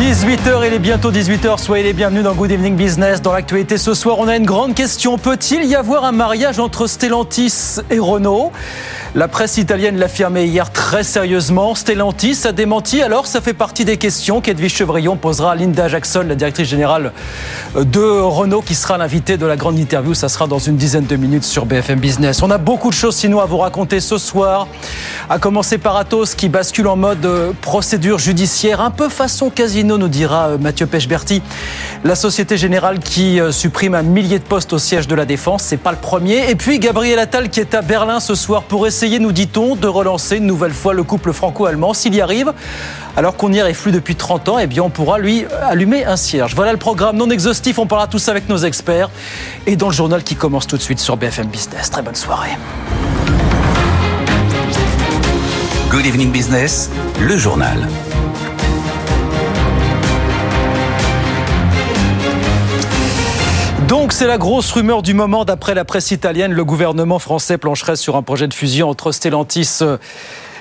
18h, il est bientôt 18h, soyez les bienvenus dans Good Evening Business. Dans l'actualité ce soir, on a une grande question. Peut-il y avoir un mariage entre Stellantis et Renault? La presse italienne l'affirmait hier très sérieusement. Stellantis a démenti, alors ça fait partie des questions qu'Edwige Chevrillon posera à Linda Jackson, la directrice générale de Renault, qui sera l'invitée de la grande interview. Ça sera dans une dizaine de minutes sur BFM Business. On a beaucoup de choses sinon à vous raconter ce soir. À commencer par Atos qui bascule en mode euh, procédure judiciaire, un peu façon casino, nous dira euh, Mathieu Pechberti. La Société Générale qui euh, supprime un millier de postes au siège de la Défense, c'est pas le premier. Et puis Gabriel Attal qui est à Berlin ce soir pour essayer, nous dit-on, de relancer une nouvelle fois le couple franco-allemand. S'il y arrive, alors qu'on y plus depuis 30 ans, eh bien on pourra lui allumer un cierge. Voilà le programme non exhaustif, on parlera tout ça avec nos experts. Et dans le journal qui commence tout de suite sur BFM Business. Très bonne soirée. Good Evening Business, le journal. Donc c'est la grosse rumeur du moment d'après la presse italienne. Le gouvernement français plancherait sur un projet de fusion entre Stellantis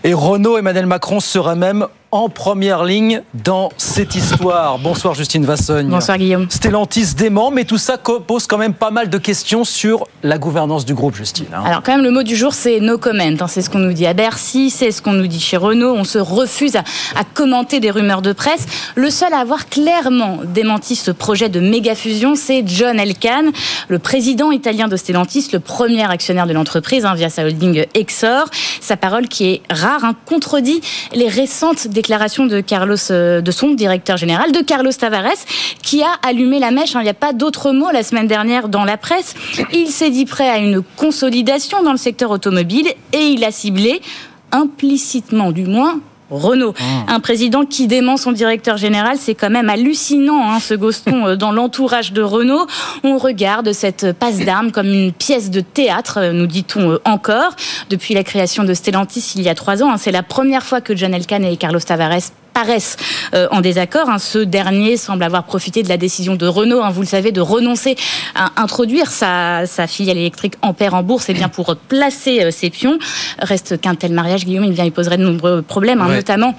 et Renault. Emmanuel Macron sera même en première ligne dans cette histoire. Bonsoir Justine Vassogne. Bonsoir Guillaume. Stellantis dément, mais tout ça pose quand même pas mal de questions sur la gouvernance du groupe, Justine. hein. Alors quand même le mot du jour c'est no comment, hein. c'est ce qu'on nous dit à Bercy, c'est ce qu'on nous dit chez Renault, on se refuse à, à commenter des rumeurs de presse. Le seul à avoir clairement démenti ce projet de méga fusion, c'est John Elkann, le président italien de Stellantis, le premier actionnaire de l'entreprise hein, via sa holding Exor. Sa parole qui est rare contredit les récentes déclaration de Carlos, euh, de son directeur général, de Carlos Tavares, qui a allumé la mèche. hein. Il n'y a pas d'autre mot la semaine dernière dans la presse. Il s'est dit prêt à une consolidation dans le secteur automobile et il a ciblé implicitement, du moins. Renault, un président qui dément son directeur général, c'est quand même hallucinant, hein, ce Goston euh, dans l'entourage de Renault. On regarde cette passe d'armes comme une pièce de théâtre, euh, nous dit-on euh, encore. Depuis la création de Stellantis il y a trois ans, hein, c'est la première fois que John Elkann et Carlos Tavares paraissent euh, en désaccord. hein. Ce dernier semble avoir profité de la décision de Renault, hein, vous le savez, de renoncer à introduire sa, sa filiale électrique Ampère en bourse, et bien pour placer euh, ses pions. Reste qu'un tel mariage, Guillaume, il, bien, il poserait de nombreux problèmes, hein, Ouais. notamment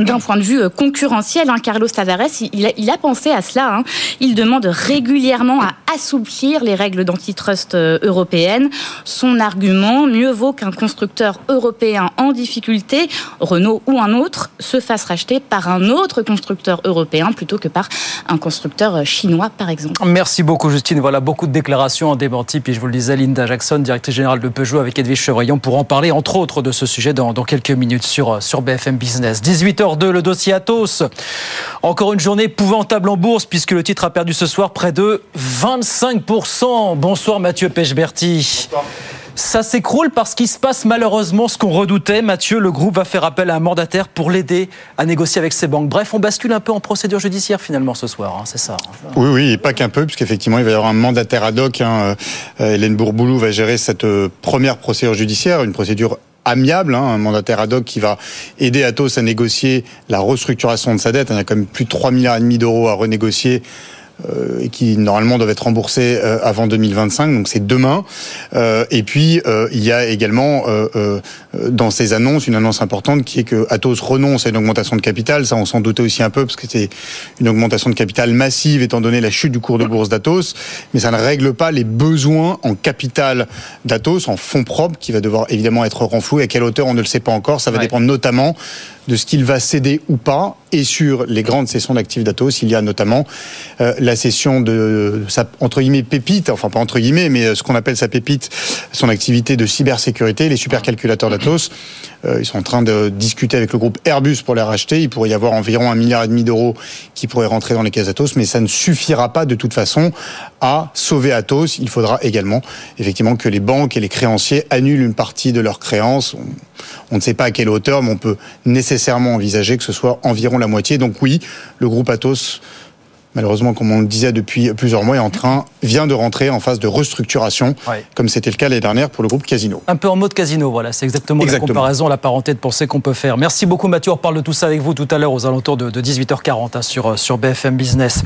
d'un point de vue euh, concurrentiel, hein, Carlos Tavares, il a, pensé à cela. hein. Il demande régulièrement à assouplir les règles d'antitrust euh, européennes. Son argument, mieux vaut qu'un constructeur européen en difficulté, Renault ou un autre, se fasse racheter par un autre constructeur européen plutôt que par un constructeur euh, chinois, par exemple. Merci beaucoup Justine. Voilà beaucoup de déclarations en démenti. Puis je vous le disais, Linda Jackson, directrice générale de Peugeot avec Edwige Chevrillon pour en parler entre autres de ce sujet dans, quelques minutes sur, sur BFM Business. 18h02, le dossier Atos. Encore une journée épouvantable en bourse puisque le titre a perdu ce soir près de 25%. Bonsoir Mathieu Pechberti. Ça s'écroule parce qu'il se passe malheureusement ce qu'on redoutait. Mathieu, le groupe va faire appel à un mandataire pour l'aider à négocier avec ses banques. Bref, on bascule un peu en procédure judiciaire finalement ce soir, hein, c'est ça. Oui, oui, et pas qu'un peu, puisqu'effectivement, il va y avoir un mandataire ad hoc. Hein. Euh, Hélène Bourboulou va gérer cette euh, première procédure judiciaire, une procédure amiable, hein, un mandataire ad hoc qui va aider Atos à négocier la restructuration de sa dette. Il y a quand même plus de 3 milliards et demi d'euros à renégocier. Euh, et qui normalement doivent être remboursés euh, avant 2025, donc c'est demain. Euh, et puis il y a également dans ces annonces une annonce importante qui est que Atos renonce à une augmentation de capital. Ça, on s'en doutait aussi un peu parce que c'est une augmentation de capital massive étant donné la chute du cours de bourse d'Atos, mais ça ne règle pas les besoins en capital d'Atos, en fonds propres, qui va devoir évidemment être renfloué. À quelle hauteur, on ne le sait pas encore. Ça va Ouais. dépendre notamment de ce qu'il va céder ou pas. Et sur les grandes cessions d'actifs d'Atos, il y a notamment euh, la cession de sa, entre guillemets, pépite, enfin pas entre guillemets, mais euh, ce qu'on appelle sa pépite, son activité de cybersécurité, les supercalculateurs d'Atos. Euh, ils sont en train de discuter avec le groupe Airbus pour les racheter. Il pourrait y avoir environ un milliard et demi d'euros qui pourraient rentrer dans les caisses Atos, mais ça ne suffira pas de toute façon à sauver Atos. Il faudra également, effectivement, que les banques et les créanciers annulent une partie de leurs créances. On, on ne sait pas à quelle hauteur, mais on peut nécessairement envisager que ce soit environ la moitié. Donc oui, le groupe Atos malheureusement, comme on le disait depuis plusieurs mois, est en train, vient de rentrer en phase de restructuration, comme c'était le cas l'année dernière pour le groupe Casino. Un peu en mode casino, voilà, c'est exactement, la comparaison, la parenté de pensée qu'on peut faire. Merci beaucoup Mathieu, on parle de tout ça avec vous tout à l'heure aux alentours de, 18h40 hein, sur, euh, sur BFM Business.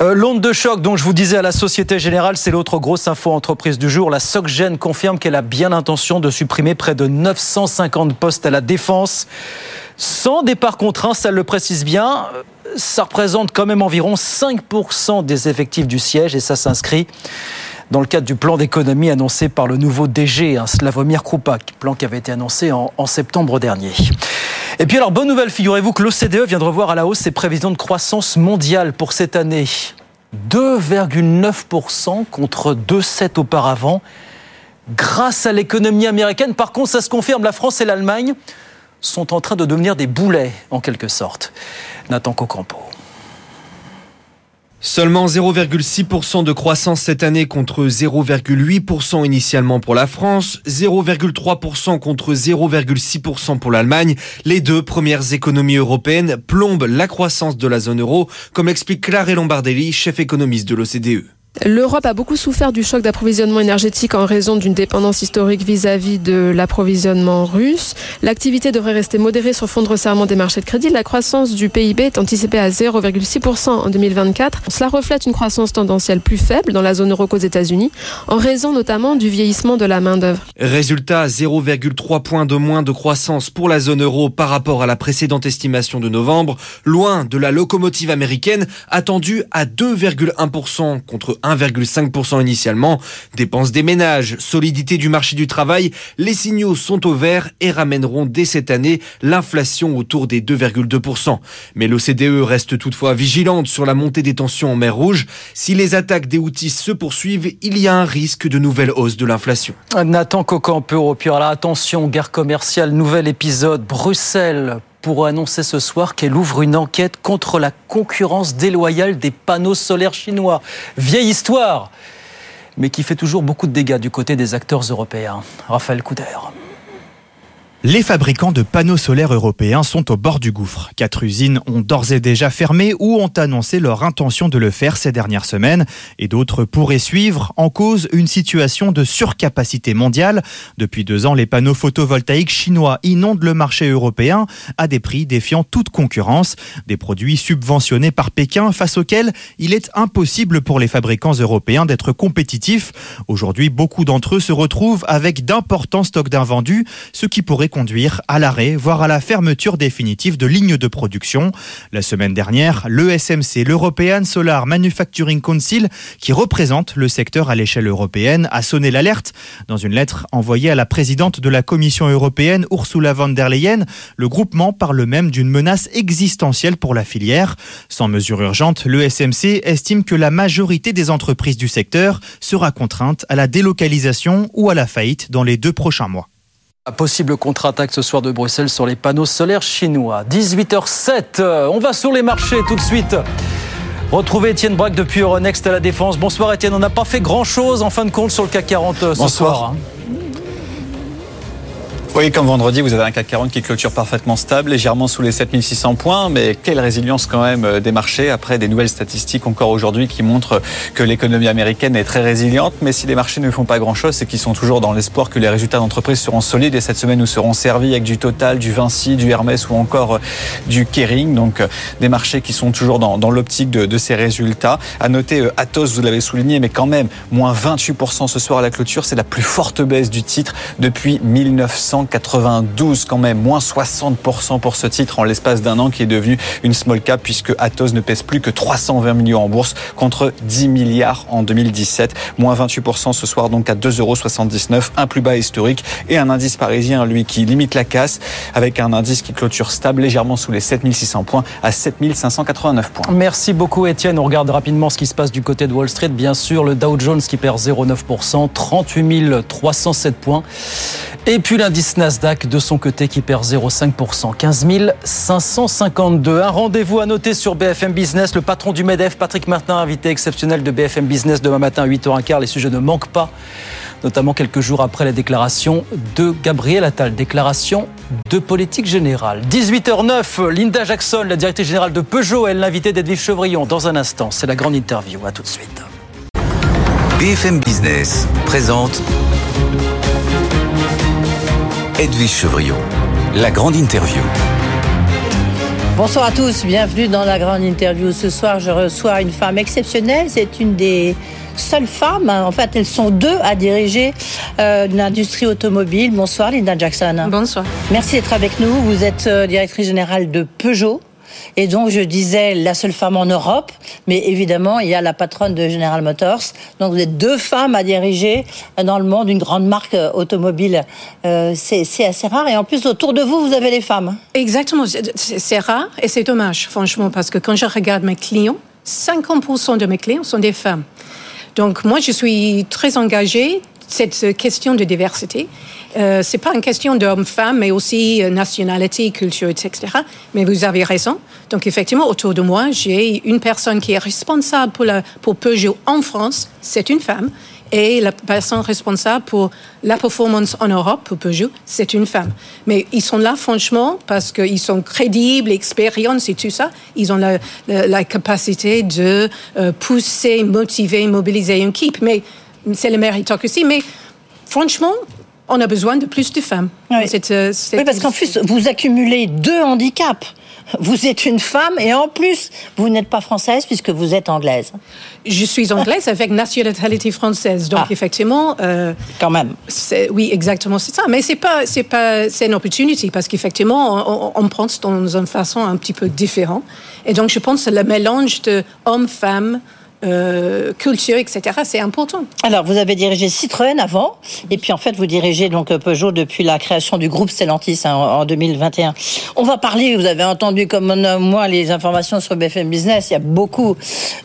Euh, l'onde de choc dont je vous disais à la Société Générale, c'est l'autre grosse info entreprise du jour. La SocGen confirme qu'elle a bien l'intention de supprimer près de 950 postes à la défense. Sans départ contraint, ça le précise bien, ça représente quand même environ 5% des effectifs du siège et ça s'inscrit dans le cadre du plan d'économie annoncé par le nouveau DG, un Slavomir Krupak, plan qui avait été annoncé en, en septembre dernier. Et puis alors, bonne nouvelle, figurez-vous que l'OCDE vient de revoir à la hausse ses prévisions de croissance mondiale pour cette année. 2,9% contre 2,7% auparavant, grâce à l'économie américaine. Par contre, ça se confirme, la France et l'Allemagne sont en train de devenir des boulets, en quelque sorte. Nathan Cocampo. Seulement 0,6% de croissance cette année contre 0,8% initialement pour la France, 0,3% contre 0,6% pour l'Allemagne. Les deux premières économies européennes plombent la croissance de la zone euro, comme l'explique Claire Lombardelli, chef économiste de l'OCDE. L'Europe a beaucoup souffert du choc d'approvisionnement énergétique en raison d'une dépendance historique vis-à-vis de l'approvisionnement russe. L'activité devrait rester modérée sur fond de resserrement des marchés de crédit. La croissance du PIB est anticipée à 0,6% en 2024. Cela reflète une croissance tendancielle plus faible dans la zone euro qu'aux États-Unis, en raison notamment du vieillissement de la main-d'œuvre. Résultat 0,3 points de moins de croissance pour la zone euro par rapport à la précédente estimation de novembre, loin de la locomotive américaine attendue à 2,1% contre 1,5% initialement. Dépenses des ménages, solidité du marché du travail, les signaux sont au vert et ramèneront dès cette année l'inflation autour des 2,2%. Mais l'OCDE reste toutefois vigilante sur la montée des tensions en mer Rouge. Si les attaques des outils se poursuivent, il y a un risque de nouvelle hausse de l'inflation. Nathan Cocampeau, puis alors attention, guerre commerciale, nouvel épisode, Bruxelles pour annoncer ce soir qu'elle ouvre une enquête contre la concurrence déloyale des panneaux solaires chinois. Vieille histoire, mais qui fait toujours beaucoup de dégâts du côté des acteurs européens. Raphaël Couder. Les fabricants de panneaux solaires européens sont au bord du gouffre. Quatre usines ont d'ores et déjà fermé ou ont annoncé leur intention de le faire ces dernières semaines et d'autres pourraient suivre en cause une situation de surcapacité mondiale. Depuis deux ans, les panneaux photovoltaïques chinois inondent le marché européen à des prix défiant toute concurrence, des produits subventionnés par Pékin face auxquels il est impossible pour les fabricants européens d'être compétitifs. Aujourd'hui, beaucoup d'entre eux se retrouvent avec d'importants stocks d'invendus, ce qui pourrait conduire à l'arrêt, voire à la fermeture définitive de lignes de production. La semaine dernière, l'ESMC, l'European Solar Manufacturing Council, qui représente le secteur à l'échelle européenne, a sonné l'alerte. Dans une lettre envoyée à la présidente de la Commission européenne, Ursula von der Leyen, le groupement parle même d'une menace existentielle pour la filière. Sans mesure urgente, l'ESMC estime que la majorité des entreprises du secteur sera contrainte à la délocalisation ou à la faillite dans les deux prochains mois. Possible contre-attaque ce soir de Bruxelles sur les panneaux solaires chinois. 18h07, euh, on va sur les marchés tout de suite. Retrouvez Étienne Braque depuis Euronext à la Défense. Bonsoir Étienne, on n'a pas fait grand-chose en fin de compte sur le CAC 40 euh, ce soir. Hein. Oui, comme vendredi, vous avez un CAC 40 qui clôture parfaitement stable, légèrement sous les 7600 points, mais quelle résilience quand même euh, des marchés après des nouvelles statistiques encore aujourd'hui qui montrent que l'économie américaine est très résiliente. Mais si les marchés ne font pas grand-chose, c'est qu'ils sont toujours dans l'espoir que les résultats d'entreprise seront solides et cette semaine nous serons servis avec du Total, du Vinci, du Hermès ou encore euh, du Kering. Donc euh, des marchés qui sont toujours dans, l'optique de, de, ces résultats. À noter Atos, vous l'avez souligné, mais quand même moins 28% ce soir à la clôture, c'est la plus forte baisse du titre depuis 1900. 92 quand même, moins 60% pour ce titre en l'espace d'un an qui est devenu une small cap puisque Atos ne pèse plus que 320 millions en bourse contre 10 milliards en 2017. Moins 28% ce soir donc à 2,79€, un plus bas historique et un indice parisien lui qui limite la casse avec un indice qui clôture stable légèrement sous les 7600 points à 7589 points. Merci beaucoup Étienne. On regarde rapidement ce qui se passe du côté de Wall Street. Bien sûr, le Dow Jones qui perd 0,9%, 38 307 points. Et puis l'indice Nasdaq de son côté qui perd 0,5%, 15 552. Un rendez-vous à noter sur BFM Business. Le patron du MEDEF, Patrick Martin, invité exceptionnel de BFM Business demain matin à 8h15. Les sujets ne manquent pas. notamment quelques jours après la déclaration de Gabriel Attal, déclaration de politique générale. 18h09, Linda Jackson, la directrice générale de Peugeot, elle l'invité d'Edwige Chevrillon. Dans un instant, c'est la grande interview. À tout de suite. BFM Business présente Edwige Chevrillon, la grande interview. Bonsoir à tous, bienvenue dans la grande interview. Ce soir, je reçois une femme exceptionnelle. C'est une des seules femmes, en fait, elles sont deux à diriger euh, l'industrie automobile. Bonsoir, Linda Jackson. Bonsoir. Merci d'être avec nous. Vous êtes euh, directrice générale de Peugeot. Et donc, je disais la seule femme en Europe, mais évidemment, il y a la patronne de General Motors. Donc, vous êtes deux femmes à diriger dans le monde une grande marque euh, automobile. Euh, c'est assez rare. Et en plus, autour de vous, vous avez les femmes. Exactement. C'est rare et c'est dommage, franchement, parce que quand je regarde mes clients, 50% de mes clients sont des femmes. Donc, moi, je suis très engagée cette question de diversité. Euh, c'est pas une question d'homme-femme, mais aussi euh, nationalité, culture, etc. Mais vous avez raison. Donc, effectivement, autour de moi, j'ai une personne qui est responsable pour, Peugeot en France. C'est une femme. Et la personne responsable pour la performance en Europe pour Peugeot, c'est une femme. Mais ils sont là, franchement, parce qu'ils sont crédibles, expérience et tout ça. Ils ont la, la, capacité de euh, pousser, motiver, mobiliser une équipe. Mais c'est le méritocratie. Mais franchement, on a besoin de plus de femmes. Oui, euh, oui parce qu'en plus, vous accumulez deux handicaps. Vous êtes une femme et en plus, vous n'êtes pas française puisque vous êtes anglaise. Je suis anglaise avec nationalité française, donc ah. effectivement. Euh, Quand même. Oui, exactement, c'est ça. Mais c'est pas, c'est pas, c'est une opportunité parce qu'effectivement, on, on, prend dans une façon un petit peu différente. Et donc, je pense que le mélange de hommes-femmes euh, culture, etc. C'est important. Alors, vous avez dirigé Citroën avant, et puis en fait, vous dirigez donc Peugeot depuis la création du groupe Stellantis hein, en 2021. On va parler, vous avez entendu comme moi les informations sur BFM Business, il y a beaucoup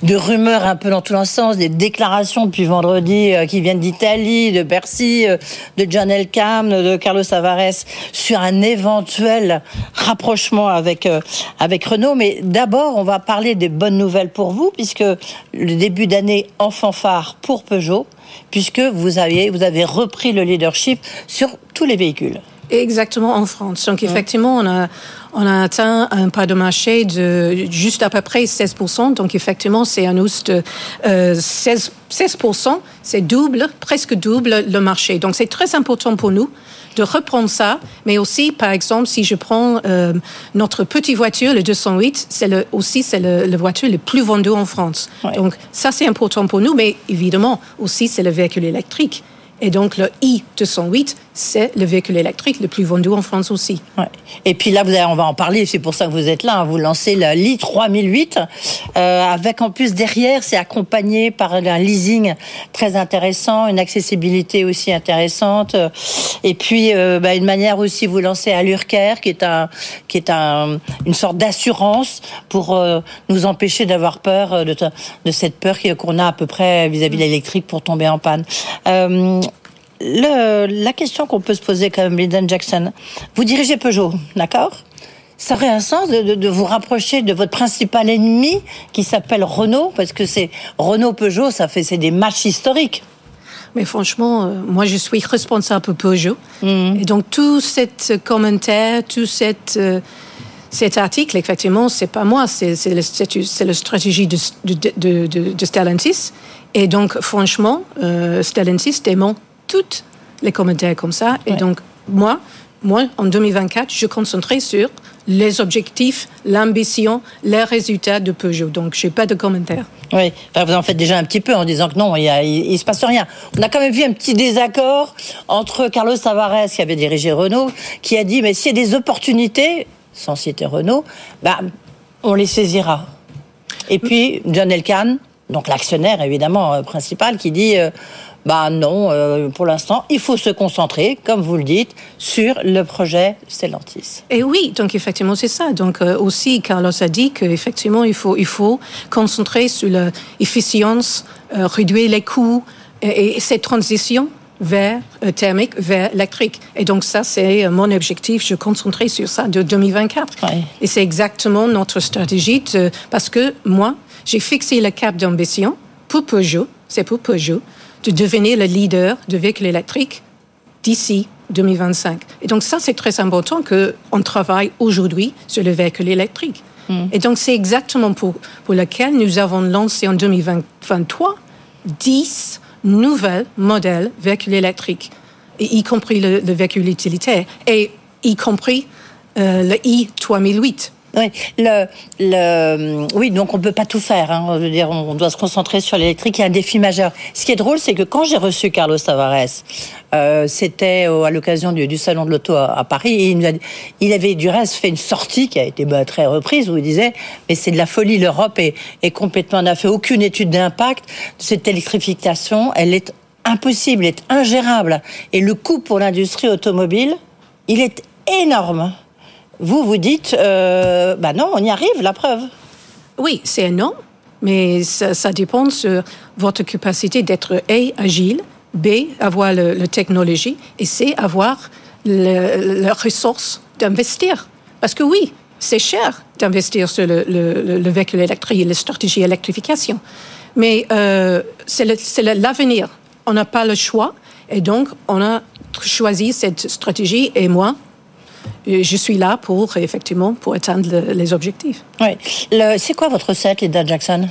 de rumeurs un peu dans tous les sens, des déclarations depuis vendredi euh, qui viennent d'Italie, de Bercy, euh, de John Elkam, de Carlos Tavares, sur un éventuel rapprochement avec, euh, avec Renault. Mais d'abord, on va parler des bonnes nouvelles pour vous, puisque le début d'année en fanfare pour Peugeot, puisque vous avez, vous avez repris le leadership sur tous les véhicules. Exactement en France. Donc effectivement, on a, on a atteint un pas de marché de juste à peu près 16%. Donc effectivement, c'est un hausse de 16%. 16% c'est double, presque double le marché. Donc c'est très important pour nous de reprendre ça, mais aussi, par exemple, si je prends euh, notre petite voiture, le 208, c'est le, aussi c'est le, la voiture le plus vendue en France. Donc ça, c'est important pour nous, mais évidemment, aussi, c'est le véhicule électrique. Et donc, le i208, c'est le véhicule électrique le plus vendu en France aussi. Ouais. Et puis là, vous avez, on va en parler, c'est pour ça que vous êtes là. Hein. vous lancez le i 3008, euh, avec en plus derrière, c'est accompagné par un leasing très intéressant, une accessibilité aussi intéressante. Et puis, euh, bah, une manière aussi, vous lancez Allurcare, qui est, un, qui est un, une sorte d'assurance pour euh, nous empêcher d'avoir peur euh, de, de cette peur qu'on a à peu près vis-à-vis de l'électrique pour tomber en panne. Le, la question qu'on peut se poser quand même, Lyndon Jackson, vous dirigez Peugeot, d'accord? Ça aurait un sens de, de, de, vous rapprocher de votre principal ennemi qui s'appelle Renault, parce que c'est Renault-Peugeot, ça fait c'est des matchs historiques. Mais franchement, euh, moi, je suis responsable pour Peugeot. Mmh. Et donc, tout cet commentaire, tout cette, euh, cet article, effectivement, c'est pas moi, c'est la stratégie de, de, de, Stellantis. Et donc, franchement, euh, Stellantis dément toutes les commentaires comme ça. Et donc, moi, moi, en 2024, je concentrerai sur les objectifs, l'ambition, les résultats de Peugeot. Donc, je n'ai pas de commentaires. Oui, vous en faites déjà un petit peu en disant que non, il ne se passe rien. On a quand même vu un petit désaccord entre Carlos Tavares, qui avait dirigé Renault, qui a dit, mais s'il y a des opportunités, sans citer Renault, bah, on les saisira. Et puis, John Elkann, donc l'actionnaire évidemment euh, principal, qui dit... Euh, bah non, euh, pour l'instant, il faut se concentrer, comme vous le dites, sur le projet Stellantis. Et oui, donc effectivement, c'est ça. Donc euh, aussi, Carlos a dit qu'effectivement, il faut, il faut concentrer sur l'efficience, euh, réduire les coûts et, cette transition vers thermique, vers électrique. Et donc ça, c'est mon objectif. Je concentrer sur ça de 2024. Et c'est exactement notre stratégie parce que moi, j'ai fixé le cap d'ambition pour Peugeot, c'est pour Peugeot, de devenir le leader de véhicules électriques d'ici 2025. Et donc ça, c'est très important qu'on travaille aujourd'hui sur le véhicule électrique. Mm. Et donc c'est exactement pour, pour lequel nous avons lancé en 2023 10 nouvelles modèles véhicules électriques, y compris le, véhicule utilitaire, et y compris euh, le i3008 oui, le, le, oui, donc on peut pas tout faire. Hein. Je veux dire, on doit se concentrer sur l'électrique. Il y a un défi majeur. Ce qui est drôle, c'est que quand j'ai reçu Carlos Tavares, euh, c'était à l'occasion du, du, salon de l'auto à, Paris. Il, il, avait du reste fait une sortie qui a été bah, très reprise où il disait mais c'est de la folie. L'Europe est, est complètement n'a fait aucune étude d'impact. Cette électrification, elle est impossible, elle est ingérable. Et le coût pour l'industrie automobile, il est énorme. Vous, vous dites, euh, bah non, on y arrive, la preuve. Oui, c'est un non, mais ça, dépend de votre capacité d'être A, agile, B, avoir la technologie, et C, avoir la ressource d'investir. Parce que oui, c'est cher d'investir sur le, véhicule électrique la stratégie électrification. Mais euh, c'est l'avenir. On n'a pas le choix. Et donc, on a choisi cette stratégie. Et moi, je suis là pour, effectivement, pour atteindre les objectifs. Oui. C'est quoi votre recette, Lida Jackson?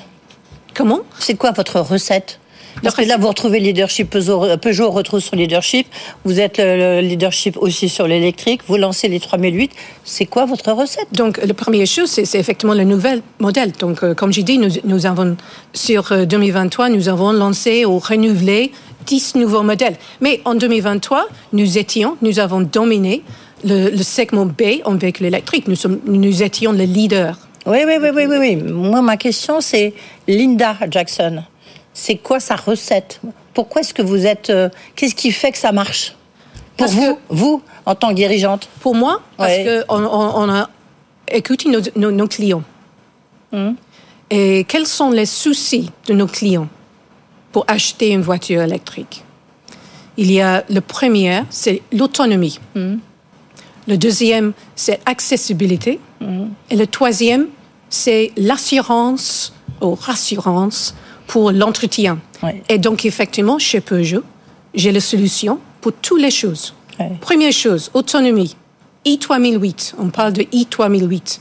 Comment? C'est quoi votre recette? Parce que là, vous retrouvez le leadership Peugeot, Peugeot retrouve son leadership. Vous êtes le leadership aussi sur l'électrique. Vous lancez les 3008. C'est quoi votre recette? Donc, la première chose, c'est effectivement le nouvel modèle. Donc, euh, comme j'ai dit, nous, nous, avons, sur 2023, euh, nous avons lancé ou renouvelé 10 nouveaux modèles. Mais en 2023, nous étions, nous avons dominé le, segment B en véhicule électrique. Nous, sommes, nous étions le leader. Oui, oui, oui, oui, oui, Moi, ma question, c'est Linda Jackson. C'est quoi sa recette? Pourquoi est-ce que vous êtes... Euh, qu'est-ce qui fait que ça marche? Pour vous, vous, en tant que dirigeante Pour moi, parce qu'on on, a écouté nos, clients. Hmm. Et quels sont les soucis de nos clients pour acheter une voiture électrique? Il y a le premier, c'est l'autonomie. Hmm. Le deuxième, c'est accessibilité. Mm. Et le troisième, c'est l'assurance ou rassurance pour l'entretien. Et donc, effectivement, chez Peugeot, j'ai la solution pour toutes les choses. Première chose, autonomie. i3008, on parle de i3008.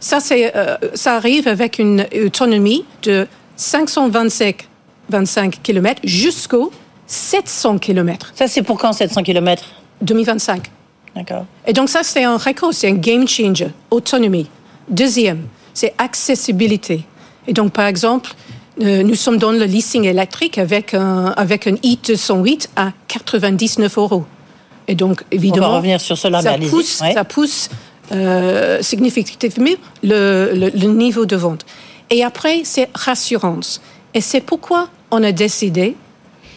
Ça, euh, ça arrive avec une autonomie de 525 25 km jusqu'au 700 km. Ça, c'est pour quand 700 km 2025. D'accord. Et donc ça, c'est un record, c'est un game changer. Autonomie. Deuxième, c'est accessibilité. Et donc, par exemple, euh, nous sommes dans le leasing électrique avec un, avec un i208 à 99 euros. Et donc, évidemment, On va revenir sur cela, ça, pousse, ça pousse euh, significativement le, le, le, niveau de vente. Et après, c'est rassurance. Et c'est pourquoi on a décidé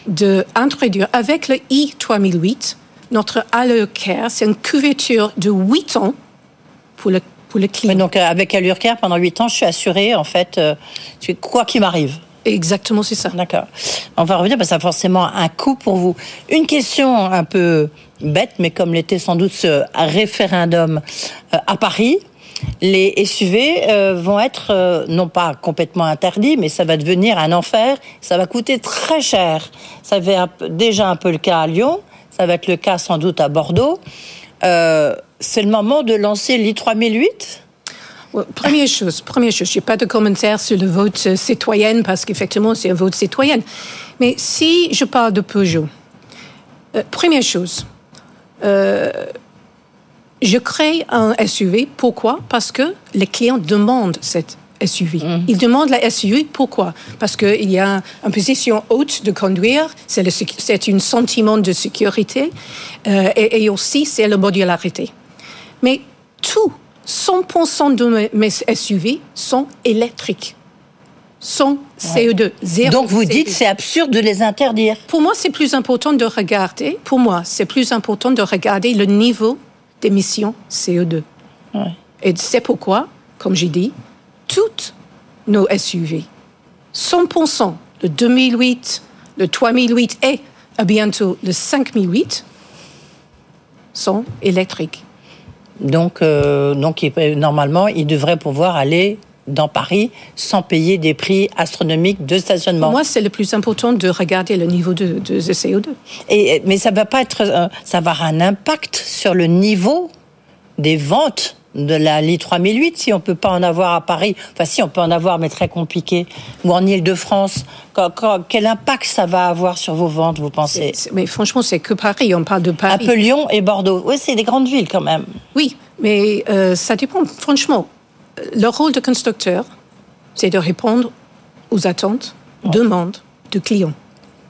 d'introduire avec le i3008 notre Allure Care, c'est une couverture de 8 ans pour le, pour le client. donc, euh, avec Allure Care, pendant 8 ans, je suis assurée, en fait, euh, quoi qu'il m'arrive. Exactement, c'est ça. D'accord. On va revenir parce que ça a forcément un coût pour vous. Une question un peu bête, mais comme l'était sans doute ce référendum euh, à Paris, les SUV vont être non pas complètement interdits, mais ça va devenir un enfer. Ça va coûter très cher. Ça avait déjà un peu le cas à Lyon ça va être le cas sans doute à Bordeaux. Euh, c'est le moment de lancer l'I3008 Première chose, première chose, je n'ai pas de commentaire sur le vote citoyen parce qu'effectivement c'est un vote citoyen. Mais si je parle de Peugeot, euh, première chose, euh, je crée un SUV. Pourquoi? Parce que les clients demandent cette SUV. Mm. Ils demandent la SUV. Pourquoi? Parce qu'il y a une position haute de conduire, c'est un sentiment de sécurité euh, et, aussi c'est la modularité. Mais tout, 100% de mes SUV sont électriques. Sont CO2, zéro. Donc vous dites c'est absurde de les interdire. Pour moi, c'est plus important de regarder. Pour moi, c'est plus important de regarder le niveau d'émissions CO2. Et c'est pourquoi, comme j'ai dit, toutes nos SUV, 100%, le 2008, le 3008 et à bientôt le 5008, sont électriques. Donc, euh, donc normalement, ils devraient pouvoir aller dans Paris sans payer des prix astronomiques de stationnement. Moi, c'est le plus important de regarder le niveau de, de, CO2. Et, mais ça va pas être, euh, ça va avoir un impact sur le niveau des ventes de la Li 3008 si on peut pas en avoir à Paris Enfin, si on peut en avoir, mais très compliqué. Ou en Ile-de-France. Quel impact ça va avoir sur vos ventes, vous pensez? Mais franchement, c'est que Paris. On parle de Paris. Un peu Lyon et Bordeaux. Oui, c'est des grandes villes quand même. Oui, mais euh, ça dépend. Franchement, le rôle de constructeur, c'est de répondre aux attentes, demandes de clients.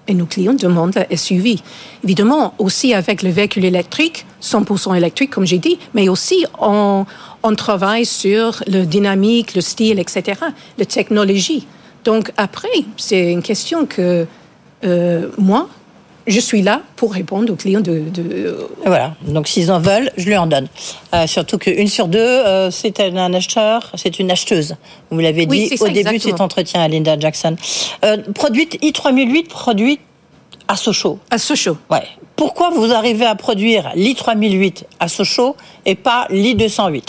Et nos clients demandent la SUV. Évidemment, aussi avec le véhicule électrique, 100% électrique, comme j'ai dit, mais aussi on, on travaille sur le dynamique, le style, etc., la technologie. Donc après, c'est une question que euh, moi, je suis là pour répondre aux clients de. Voilà. Donc s'ils en veulent, je lui en donne. Euh, surtout qu'une sur deux, euh, c'est un acheteur, c'est une acheteuse. Vous l'avez dit au début de cet entretien à Linda Jackson. Euh, produite i3008, produite à Sochaux. À Sochaux. Ouais. Pourquoi vous arrivez à produire l'i3008 à Sochaux et pas l'i208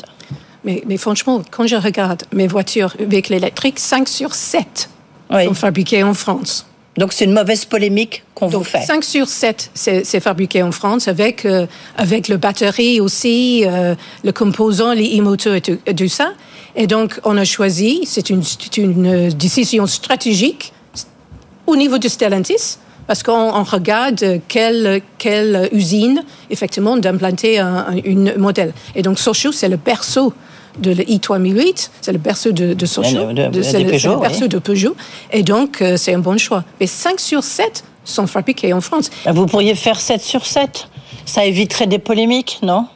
mais, mais, franchement, quand je regarde mes voitures véhicules électriques, 5 sur 7 sont fabriquées en France. Donc c'est une mauvaise polémique qu'on vous fait. 5 sur 7, c'est fabriqué en France avec, euh, avec le batterie aussi, euh, le composant, les e-moteurs et, tout ça. Et donc on a choisi, c'est une, une, décision stratégique au niveau de Stellantis, parce qu'on regarde quelle, quelle usine, effectivement, d'implanter un, un, modèle. Et donc Sochaux, c'est le berceau de l'I3008, c'est le berceau de, de Sochaux, c'est le, berceau de Peugeot, et donc euh, c'est un bon choix. Mais 5 sur 7 sont fabriqués en France. Ah, vous pourriez faire 7 sur 7 Ça éviterait des polémiques, non?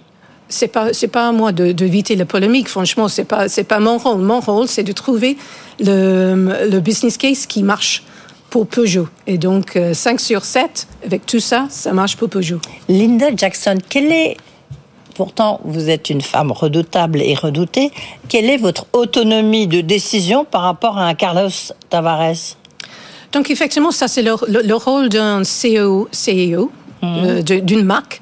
C'est pas c'est pas à moi de d'éviter la polémique franchement c'est pas c'est pas mon rôle mon rôle c'est de trouver le, le business case qui marche pour Peugeot. Et donc, 5 euh, sur 7, avec tout ça, ça marche pour Peugeot. Linda Jackson, quelle est pourtant vous êtes une femme redoutable et redoutée. Quelle est votre autonomie de décision par rapport à un Carlos Tavares? Donc effectivement, ça c'est le, rôle d'un CEO, CEO mhm. euh, d'une marque.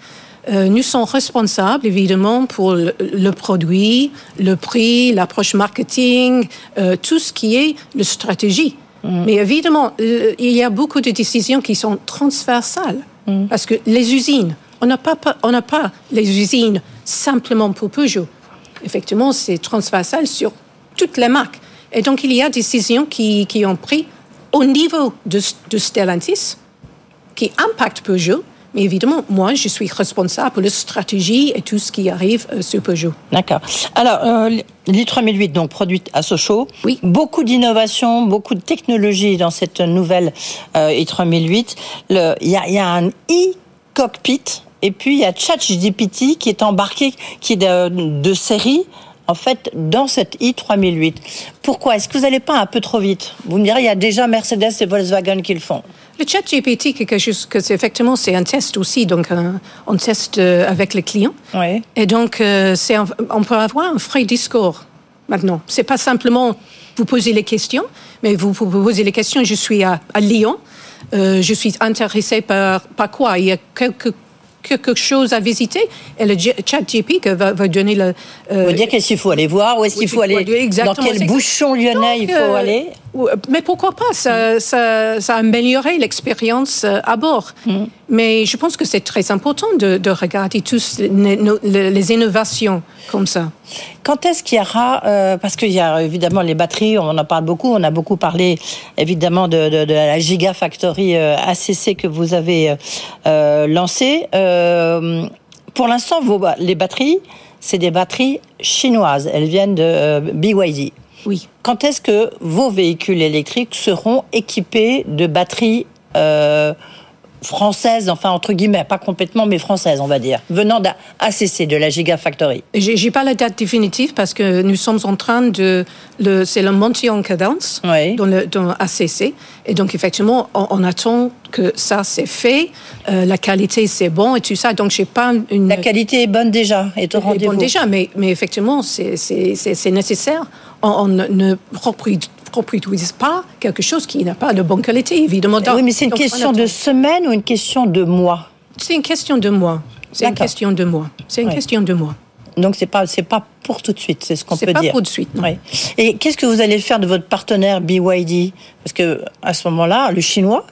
Euh, nous sommes responsables évidemment pour le, produit, le prix, l'approche marketing, euh, tout ce qui est la stratégie. Mhm. Mais évidemment, il y a beaucoup de décisions qui sont transversales mhm. parce que les usines, on n'a pas, on n'a pas les usines simplement pour Peugeot. Effectivement, c'est transversal sur toutes les marques. Et donc, il y a des décisions qui, qui ont pris au niveau de, de, Stellantis qui impactent Peugeot. Mais évidemment, moi, je suis responsable pour la stratégie et tout ce qui arrive euh, sur Peugeot. D'accord. Alors, euh, l'i3008, donc produite à Sochaux. Oui. Beaucoup d'innovation, beaucoup de technologie dans cette nouvelle euh, i3008. Il y, y, a un e-cockpit et puis il y a ChatGPT qui est embarqué, qui est de, série en fait, dans cette i3008. Pourquoi? Est-ce que vous n'allez pas un peu trop vite? Vous me direz, il y a déjà Mercedes et Volkswagen qui le font. Le chat GPT, quelque chose que c'est effectivement, c'est un test aussi, donc on teste euh, avec les clients. Oui. Et donc, euh, c'est on peut avoir un vrai discours maintenant. C'est pas simplement vous poser les questions, mais vous, vous posez les questions. Je suis à, Lyon, euh, je suis intéressé par, par quoi? Il y a quelques quelque chose à visiter. Et le chat GP va, va donner le... Euh, dire qu'est-ce qu'il faut aller voir, où est-ce qu'il faut aller, dans quel bouchon lyonnais il faut euh, aller mais pourquoi pas Ça, ça, ça a amélioré l'expérience euh, à bord. Mm. Mais je pense que c'est très important de, de regarder tous les, les, innovations comme ça. Quand est-ce qu'il y aura, euh, parce qu'il y a évidemment les batteries, on en parle beaucoup, on a beaucoup parlé évidemment de, de, de la Gigafactory euh, ACC que vous avez euh, lancée. pour l'instant, les batteries, c'est des batteries chinoises. Elles viennent de BYD. Oui. Quand est-ce que vos véhicules électriques seront équipés de batteries euh, françaises, enfin entre guillemets, pas complètement, mais françaises, on va dire, venant d'ACC, de la Gigafactory? J'ai pas la date définitive parce que nous sommes en train de, c'est le monté en cadence dans, le, dans ACC, et donc effectivement, on, attend que ça c'est fait, euh, la qualité c'est bon et tout ça, donc j'ai pas une. La qualité est bonne déjà, est au rendez-vous. Bonne déjà, mais, mais effectivement, c'est nécessaire on, ne reproduise pas quelque chose qui n'a pas de bonne qualité, évidemment. oui, mais c'est une question de semaine ou une question de mois C'est une question de mois. C'est une question de mois. C'est une question de mois. Donc c'est pas c'est pas pour tout de suite, c'est ce qu'on peut C'est pas dire. pour de suite. non. Oui. Et qu'est-ce que vous allez faire de votre partenaire BYD Parce que à ce moment-là, le chinois,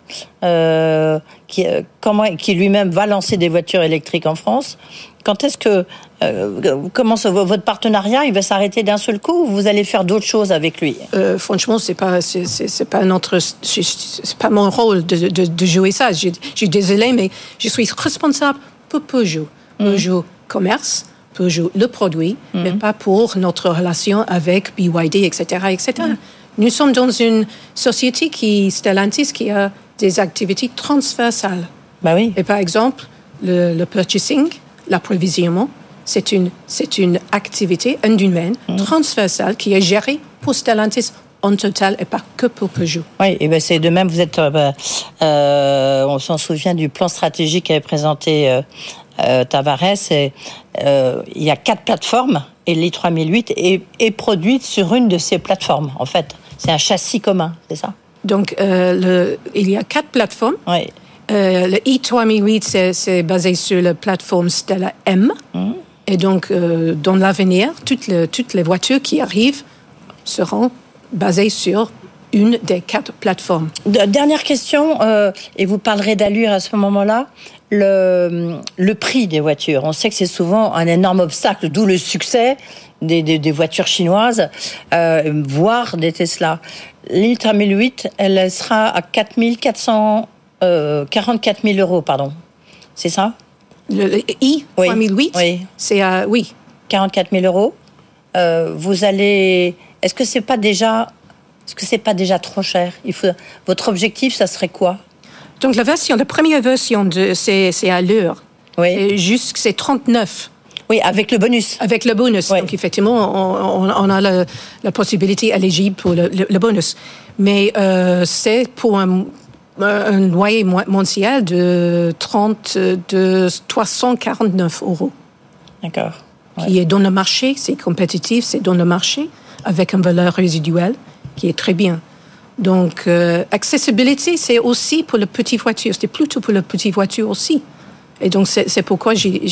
euh, qui, euh, comment, qui lui-même va lancer des voitures électriques en France, quand est-ce que euh, comment ça- votre partenariat il va s'arrêter d'un seul coup ou vous allez faire d'autres choses avec lui? Euh, franchement, c'est pas, c'est, pas notre, c'est, pas mon rôle de, de, de jouer ça. Je, je suis désolée, mais je suis responsable pour Peugeot. Peugeot commerce, Peugeot le produit, mais pas pour notre relation avec BYD, etc., etc. Nous sommes dans une société qui, Stellantis, qui a des activités transversales. Bah oui. Et par exemple, le, le purchasing, l'approvisionnement, c'est une, c'est une activité, un domaine transversal qui est géré pour Stellantis en total et pas que pour Peugeot. Oui, et ben c'est de même. Vous êtes, euh, bah, euh, on s'en souvient du plan stratégique qu'avait présenté euh, Tavares. Et, il y a quatre plateformes et l'i3008 est, est produite sur une de ces plateformes. En fait, c'est un châssis commun, c'est ça? Donc, le- il y a quatre plateformes. Oui. Le i3008, c'est, c'est basé sur la plateforme Stella M. Et donc, euh, dans l'avenir, toutes, les- voitures qui arrivent seront basées sur une des quatre plateformes. De- Dernière question, euh, et vous parlerez d'allure à ce moment-là. Le, prix des voitures. On sait que c'est souvent un énorme obstacle, d'où le succès des, voitures chinoises, euh, voire des Tesla. L'Ultra 1008, elle sera à 4400, euh, 44 000 euros, pardon. C'est ça? Le, le i3008, Oui. c'est à, oui, 44 000 euros. Euh, vous allez. Est-ce que c'est pas déjà. Est-ce que c'est pas déjà trop cher? Il faut. Votre objectif, ça serait quoi? Donc la version, la première version, de, c'est, à l'heure. Oui. Jusque, c'est 39. Oui, avec le bonus. Avec le bonus. Donc effectivement, on, a la, la possibilité éligible pour le, le- le bonus. Mais euh, c'est pour un, un loyer mensuel de 30, de 349 euros. D'accord. Qui est dans le marché, c'est compétitif, c'est dans le marché, avec une valeur résiduelle qui est très bien. Donc, euh, accessibilité, c'est aussi pour les petites voitures. C'est plutôt pour les petites voitures aussi. Et donc, c'est c'est pourquoi j'ai-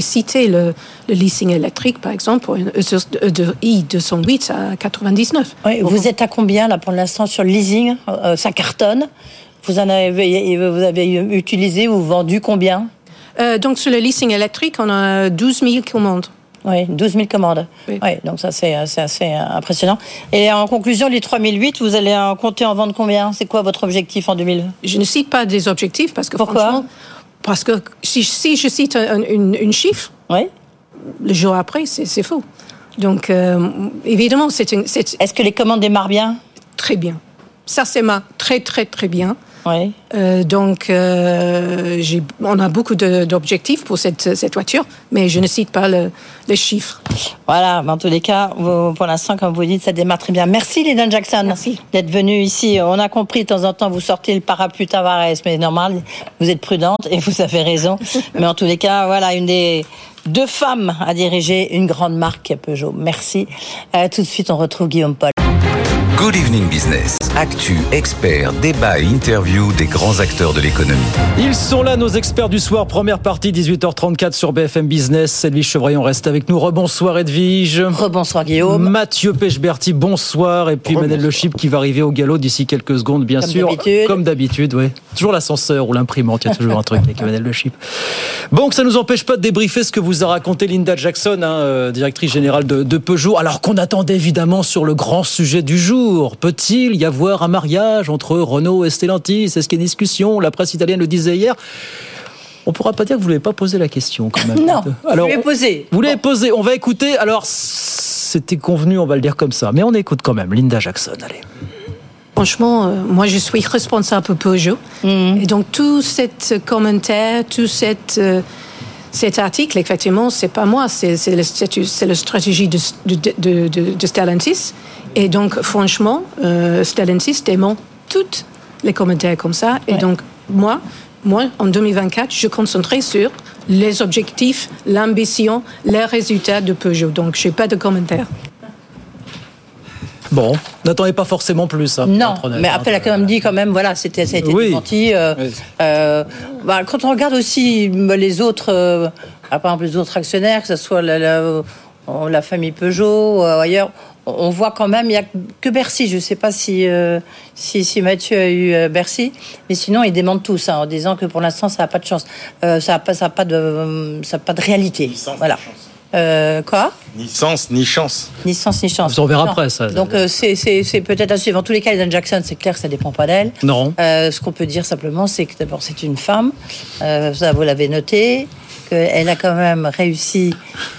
cité le, le leasing électrique, par exemple, pour une de i208 à 99. Oui, vous êtes à combien là pour l'instant sur le leasing? Euh, Ça cartonne? Vous en avez, vous avez utilisé ou vendu combien Euh, donc, sur le leasing électrique, on a 12 000 commandes. Oui, 12 000 commandes. Oui. donc ça c'est assez impressionnant. Et en conclusion, les 3008, vous allez en compter en vendre combien? C'est quoi votre objectif en 2000 Je ne cite pas des objectifs parce que Pourquoi? franchement, parce que si, si je cite un, une, une chiffre, le jour après, c'est c'est faux. Donc, euh, évidemment, c'est une. Est-ce que les commandes démarrent bien? Très bien. Ça, c'est ma très, très, très bien. Oui. Euh, donc, euh, on a beaucoup d'objectifs pour cette, cette voiture, mais je ne cite pas le, les chiffres. Voilà, mais en tous les cas, vous- pour l'instant, comme vous dites, ça démarre très bien. Merci, Lyndon Jackson, d'être venu ici. On a compris, de temps en temps, vous sortez le parapluie Tavares, mais normal, vous êtes prudente et vous avez raison. mais en tous les cas, voilà, une des deux femmes à diriger une grande marque Peugeot. Merci. Euh, tout de suite, on retrouve Guillaume Paul. Good Evening Business. Actu, experts, débat et interview des grands acteurs de l'économie. Ils sont là, nos experts du soir. Première partie, 18h34 sur BFM Business. Edwige Chevrillon reste avec nous. Rebonsoir Edwige. Rebonsoir Guillaume. Mathieu Pechberti, bonsoir. Et puis Manel Le Chip qui va arriver au galop d'ici quelques secondes, bien Comme sûr. d'habitude. Comme d'habitude, oui. Toujours l'ascenseur ou l'imprimante, il y a toujours un truc avec Manel Le Chip. Bon, que ça nous empêche pas de débriefer ce que vous a raconté Linda Jackson, hein, euh, directrice générale de, de Peugeot, alors qu'on attendait évidemment sur le grand sujet du jour. Peut-il y avoir un mariage entre Renault et Stellantis? C'est ce qui est discussion? La presse italienne le disait hier. On pourra pas dire que vous ne l'avez pas posé la question quand même. Non, Alors, je l'ai posé. Vous l'avez posé. On va écouter. Alors, c'était convenu, on va le dire comme ça. Mais on écoute quand même Linda Jackson. Allez. Franchement, euh, moi, je suis responsable pour Peugeot. Et donc, tout cet commentaire, tout cette, euh, cet article, effectivement, c'est pas moi, c'est la stratégie de, de, de, de- de Stellantis. Et donc, franchement, euh, Stellantis dément tous les commentaires comme ça. Et donc, moi, moi, en 2024, je concentrerai sur les objectifs, l'ambition, les résultats de Peugeot. Donc, je n'ai pas de commentaires. Bon, n'attendez pas forcément plus. hein, Non, mais hein. après, elle a quand même dit quand même, voilà, c'était, ça a été Oui. démenti. euh, euh, bah, quand on regarde aussi bah, les autres euh, par exemple les autres actionnaires, que ce soit la, la, la famille Peugeot ou ailleurs, on voit quand même, il n'y a que Bercy. Je ne sais pas si, euh, si, si, Mathieu a eu euh, Bercy, mais sinon, ils démentent tous hein, en disant que pour l'instant, ça n'a pas de chance. Euh, ça n'a pas, ça a pas, de, ça a pas de réalité. Licence, voilà. Euh, quoi? Ni sens, ni chance. Ni sens, ni chance. On verra après ça. Donc euh, c'est peut-être à suivre. En tous les cas, Eden Jackson, c'est clair que ça dépend pas d'elle. Non. Euh, ce qu'on peut dire simplement, c'est que d'abord, c'est une femme. Euh, ça, vous l'avez noté. Elle a quand même réussi.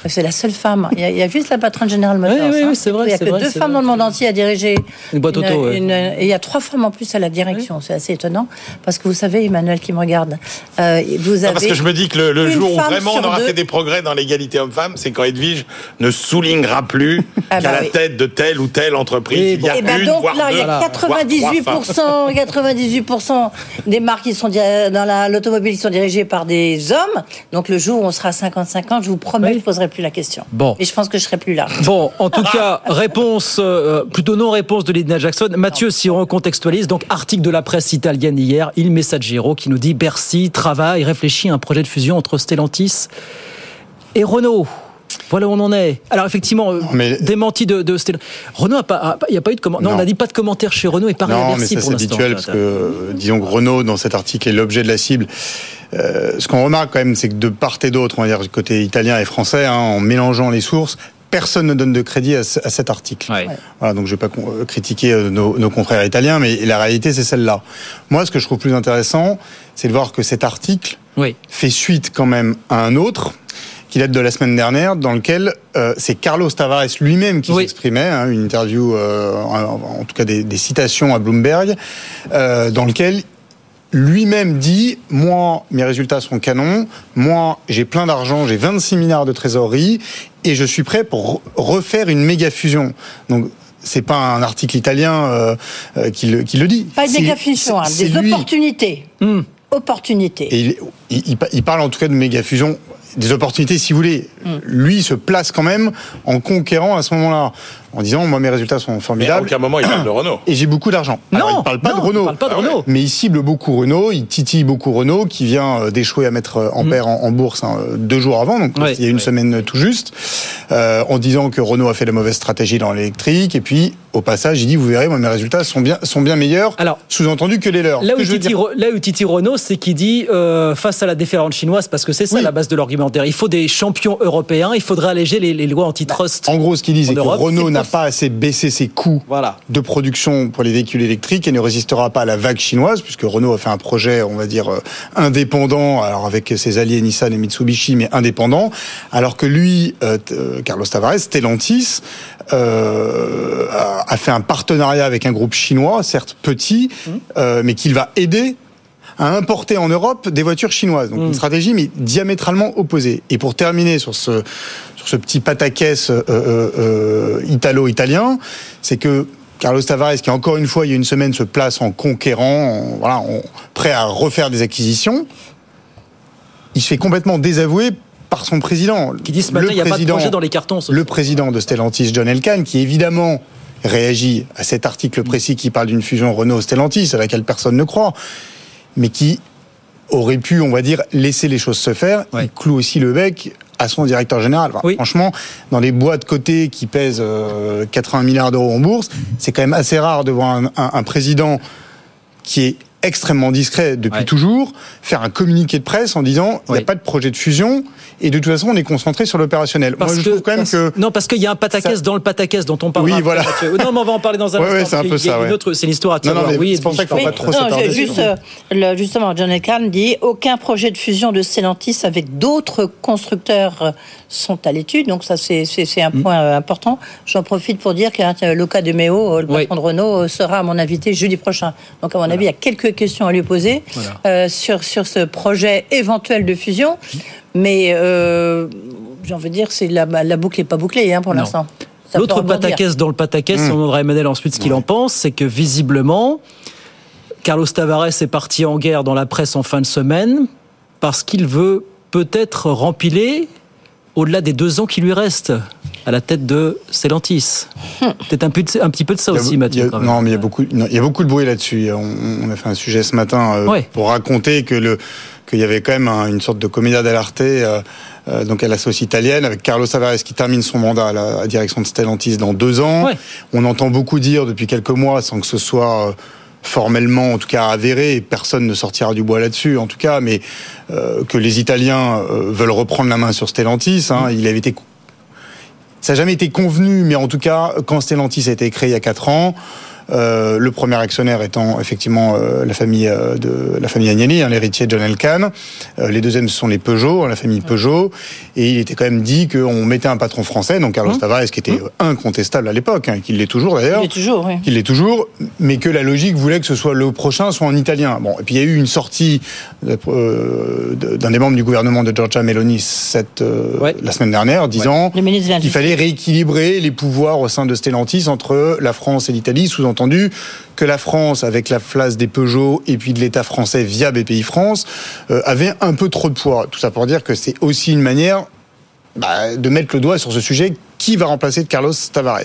C'est la seule femme. Il y, a, il y a juste la patronne générale Motors. Oui, oui, hein. oui c'est vrai. Il y a que vrai, deux femmes vrai. dans le monde entier à diriger Une boîte auto, ouais. une- et il y a trois femmes en plus à la direction. C'est assez étonnant parce que vous savez, Emmanuel qui me regarde, euh, vous avez. Non, parce que je me dis que le, jour où vraiment on aura deux. fait des progrès dans l'égalité homme-femme, c'est quand Edwige ne soulignera plus Ah qu'à bah la oui. tête de telle ou telle entreprise, il y a Et ben une, donc voire là, il y a voire trois femmes. 98%, 98% des marques qui sont dans la- l'automobile qui sont dirigées par des hommes. Donc le jour où on sera 55 je vous promets que je ne poserai plus la question. Bon. Et je pense que je serai plus là. Bon, en tout cas, réponse, euh, plutôt non-réponse de Lina Jackson. Mathieu, si on recontextualise, donc article de la presse italienne hier, Il Messaggero, qui nous dit Bercy travaille, réfléchit à un projet de fusion entre Stellantis et Renault. Voilà où on en est. Alors effectivement, euh, démenti de, de Stellantis. Renault, a pas- a pas- il n'y a pas eu de commentaire. Non, Non. on n'a dit pas de commentaire chez Renault et pareil à Non, mais ça pour c'est habituel parce que, euh, disons que Renault, dans cet article, est l'objet de la cible. Euh, ce qu'on remarque quand même, c'est que de part et d'autre, on va dire du côté italien et français, hein, en mélangeant les sources, personne ne donne de crédit à, ce- à cet article. Voilà, donc je ne vais pas euh, critiquer nos, nos confrères italiens, mais la réalité, c'est celle-là. Moi, ce que je trouve plus intéressant, c'est de voir que cet article fait suite quand même à un autre qui date de la semaine dernière, dans lequel euh, c'est Carlos Tavares lui-même qui s'exprimait, hein, une interview, euh, en, en tout cas des, des citations à Bloomberg, euh, dans lequel lui-même dit moi mes résultats sont canons moi j'ai plein d'argent j'ai 26 milliards de trésorerie et je suis prêt pour re- refaire une méga fusion donc c'est pas un article italien euh, euh, qui, le, qui le dit Pas une méga fusion, hein, c'est des lui. opportunités. Opportunités. Et il, il- il pa- il parle en tout cas de méga fusion, des opportunités si vous voulez. Mm. Lui se place quand même en conquérant à ce moment-là, en disant moi mes résultats sont Mais à formidables. aucun moment il parle de Renault. Et j'ai beaucoup d'argent. Alors, il parle pas non, de Renault. il parle pas de Renault. Mais il cible beaucoup Renault, il titille beaucoup Renault, qui vient euh, d'échouer à mettre euh, Mm. en paire en, en bourse hein, euh, deux jours avant, donc il y a une semaine tout juste, euh, en disant que Renault a fait la mauvaise stratégie dans l'électrique. Et puis, au passage, il dit, vous verrez, moi, mes résultats sont bien, sont bien meilleurs, sous-entendu que les leurs. Là où, que je veux Titi, dire- Re- là où Titi Renault, c'est qu'il dit euh, face à la déferlante chinoise, parce que c'est ça la base de l'argumentaire. Il faut des champions européens, il faudrait alléger les, les lois antitrust. En gros, ce qu'il dit, c'est que Renault c'est n'a pas assez baissé ses coûts de production pour les véhicules électriques et ne résistera pas à la vague chinoise, puisque Renault a fait un projet, on va dire, euh, indépendant, alors avec ses alliés Nissan et Mitsubishi, mais indépendant, alors que lui, euh, euh, Carlos Tavares, Stellantis, euh, a a fait un partenariat avec un groupe chinois, certes petit, euh, mais qu'il va aider à importer en Europe des voitures chinoises. Donc une stratégie mais diamétralement opposée. Et pour terminer sur ce sur ce petit pataquès euh, euh, euh, italo-italien, c'est que Carlos Tavares, qui encore une fois il y a une semaine se place en conquérant, en- voilà, en- prêt à refaire des acquisitions, il se fait complètement désavouer par son président. Qui dit ce matin, il n'y a pas de projet dans les cartons. Le président de Stellantis, John Elkann, qui évidemment réagit à cet article précis qui parle d'une fusion Renault-Stellantis à laquelle personne ne croit, mais qui aurait pu, on va dire, laisser les choses se faire. Il cloue aussi le bec à son directeur général. Enfin, Franchement, dans les boîtes cotées qui pèsent euh, 80 milliards d'euros en bourse, c'est quand même assez rare de voir un, un- un président qui est extrêmement discret depuis toujours, faire un communiqué de presse en disant il n'y a pas de projet de fusion et de toute façon on est concentré sur l'opérationnel. Moi je que- trouve quand même parce- que Non, parce qu'il y a un pataquès dans le pataquès dont on parle. Oui, voilà. Non, mais on va en parler dans un Ouais, ouais, instant. c'est un peu ça, une ouais. autre- C'est l'histoire à Non, non, Oui, c'est pour ça qu'il faut Edwige, pas trop s'attarder juste, euh, le- justement, John Elkann dit aucun projet de fusion de Stellantis avec d'autres constructeurs euh, sont à l'étude. Donc ça, c'est un point euh, important. J'en profite pour dire que hein, Luca De Meo, euh, le patron de Renault, sera mon invité jeudi prochain. Donc à mon avis, il y a quelques questions à lui poser euh, sur sur ce projet éventuel de fusion. Mais euh, j'ai envie de dire, c'est la, la boucle n'est pas bouclée hein, pour l'instant. L'autre pataquès dans le pataquès, Mm. on demandera à Emmanuel ensuite ce qu'il en pense, c'est que visiblement, Carlos Tavares est parti en guerre dans la presse en fin de semaine parce qu'il veut peut-être rempiler au-delà des deux ans qui lui restent. À la tête de Stellantis. Peut-être un, peu de- un petit peu de ça aussi, Mathieu. a- quand même. non, mais il y a beaucoup, non, il y a beaucoup de bruit là-dessus. On, on a fait un sujet ce matin euh, Ouais. pour raconter que le qu'il y avait quand même un- une sorte de comédia dell'arte euh, euh, donc à la sauce italienne avec Carlos Tavares qui termine son mandat à la, à direction de Stellantis dans deux ans. Ouais. On entend beaucoup dire depuis quelques mois sans que ce soit euh, formellement en tout cas avéré et personne ne sortira du bois là-dessus en tout cas mais euh, que les Italiens euh, veulent reprendre la main sur Stellantis hein, il avait été ça n'a jamais été convenu, mais en tout cas, quand Stellantis a été créé il y a 4 ans, euh, le premier actionnaire étant effectivement euh, la famille euh, de la famille Agnelli, hein, l'héritier de John Elkann. Euh, les deuxièmes ce sont les Peugeot, hein, la famille Peugeot. Et il était quand même dit qu'on mettait un patron français, donc Carlos Tavares, qui était incontestable à l'époque, hein, qu'il l'est toujours d'ailleurs. Il est toujours, oui. Qu'il l'est toujours, mais que la logique voulait que ce soit le prochain soit en italien. Bon, et puis il y a eu une sortie d'un des membres du gouvernement de Giorgia Meloni cette, la semaine dernière, disant qu'il fallait rééquilibrer les pouvoirs au sein de Stellantis entre la France et l'Italie, sous-entendu que la France, avec la place des Peugeot et puis de l'État français via BPI France, euh, avait un peu trop de poids. Tout ça pour dire que c'est aussi une manière bah, de mettre le doigt sur ce sujet qui va remplacer Carlos Tavares.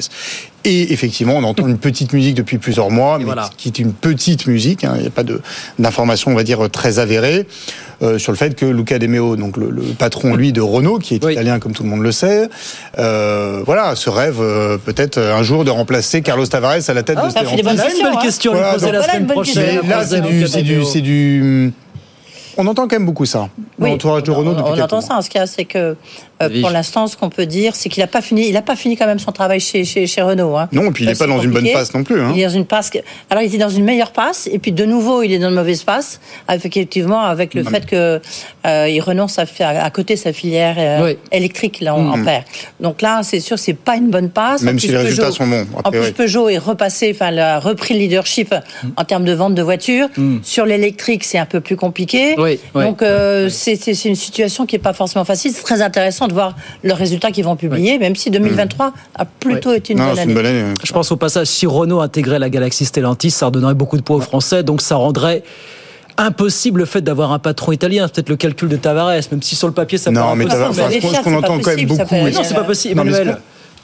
Et effectivement, on entend une petite musique depuis plusieurs mois, mais qui est une petite musique. hein, Il n'y a pas de- d'informations, on va dire, très avérées euh, sur le fait que Luca De Meo, donc le, le patron, lui, de Renault, qui est italien comme tout le monde le sait, euh, voilà, se rêve euh, peut-être un jour de remplacer Carlos Tavares à la tête Ah, de ça fait des Stellantis. bonnes Voilà une belle question à lui Voilà, poser donc- la Voilà semaine une bonne prochaine. question. Mais là, c'est du, c'est du, c'est du. On entend quand même beaucoup ça. Dans Oui, l'entourage de Renault on, depuis on entend mois. ça. Ce qu'il y a, c'est que euh, pour l'instant, ce qu'on peut dire, c'est qu'il n'a pas fini. Il n'a pas fini quand même son travail chez, chez, chez Renault. hein. Non, et puis il n'est pas dans une bonne passe non plus. hein. Il est dans une passe. Alors, il était dans une meilleure passe, et puis de nouveau, il est dans une mauvaise passe, effectivement, avec le Non, fait que euh, il renonce à faire à côté sa filière euh, électrique là, en, Mm. en paire. Donc là, c'est sûr, c'est pas une bonne passe. Même En si les résultats sont bons, a En plus, Peugeot est repassé, enfin, a repris le leadership en termes de vente de voitures. Mm. Sur l'électrique, c'est un peu plus compliqué. Oui, oui. Donc, euh, c'est une situation qui n'est pas forcément facile. C'est très intéressant de voir leurs résultats qu'ils vont publier, même si 2023 a plutôt été une bonne année. Je pense au passage, si Renault intégrait la galaxie Stellantis, ça redonnerait beaucoup de poids aux Français, donc ça rendrait impossible le fait d'avoir un patron italien. C'est peut-être le calcul de Tavares, même si sur le papier ça Non, paraît mais. Tavares, enfin, ce qu'on- ce qu'on entend quand même beaucoup. Mais non, c'est pas possible, Non, Emmanuel.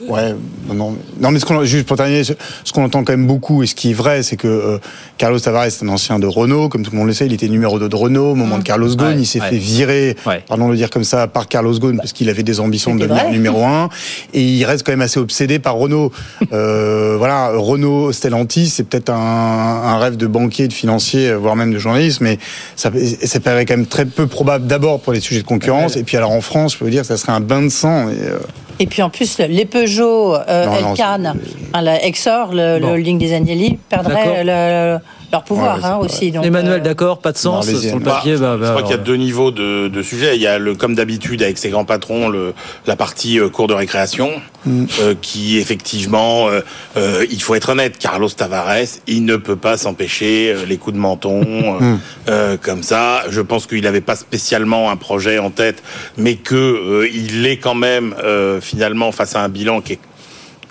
Ouais, non, non, non, mais ce qu'on, juste pour terminer, ce ce qu'on entend quand même beaucoup et ce qui est vrai, c'est que euh, Carlos Tavares est un ancien de Renault, comme tout le monde le sait, il était numéro 2 de Renault au moment de Carlos Ghosn, Ouais, il s'est ouais. fait virer, Ouais. pardon de le dire comme ça, par Carlos Ghosn parce qu'il avait des ambitions de devenir vrai. numéro 1 et il reste quand même assez obsédé par Renault. Euh, voilà, Renault Stellantis, c'est peut-être un, un rêve de banquier, de financier, voire même de journaliste, mais ça, ça paraît quand même très peu probable d'abord pour les sujets de concurrence et puis alors en France, je peux vous dire que ça serait un bain de sang. Et, euh, Et puis en plus, le- les Peugeot, euh, Non, non, Elkann, hein, la Exor, le, Bon. le holding des Agnelli, perdraient le- leur pouvoir Ouais, hein, aussi. Donc, Emmanuel, euh, d'accord, pas de sens allez-y. sur le papier. bah, je bah, crois qu'il y a deux niveaux de, de sujets. Il y a le, comme d'habitude avec ces grands patrons, le, la partie euh, cours de récréation, Mm. euh, qui effectivement, euh, euh, il faut être honnête, Carlos Tavares, il ne peut pas s'empêcher euh, les coups de menton euh, Mm. euh, comme ça. Je pense qu'il n'avait pas spécialement un projet en tête, mais que euh, il est quand même euh, finalement face à un bilan qui est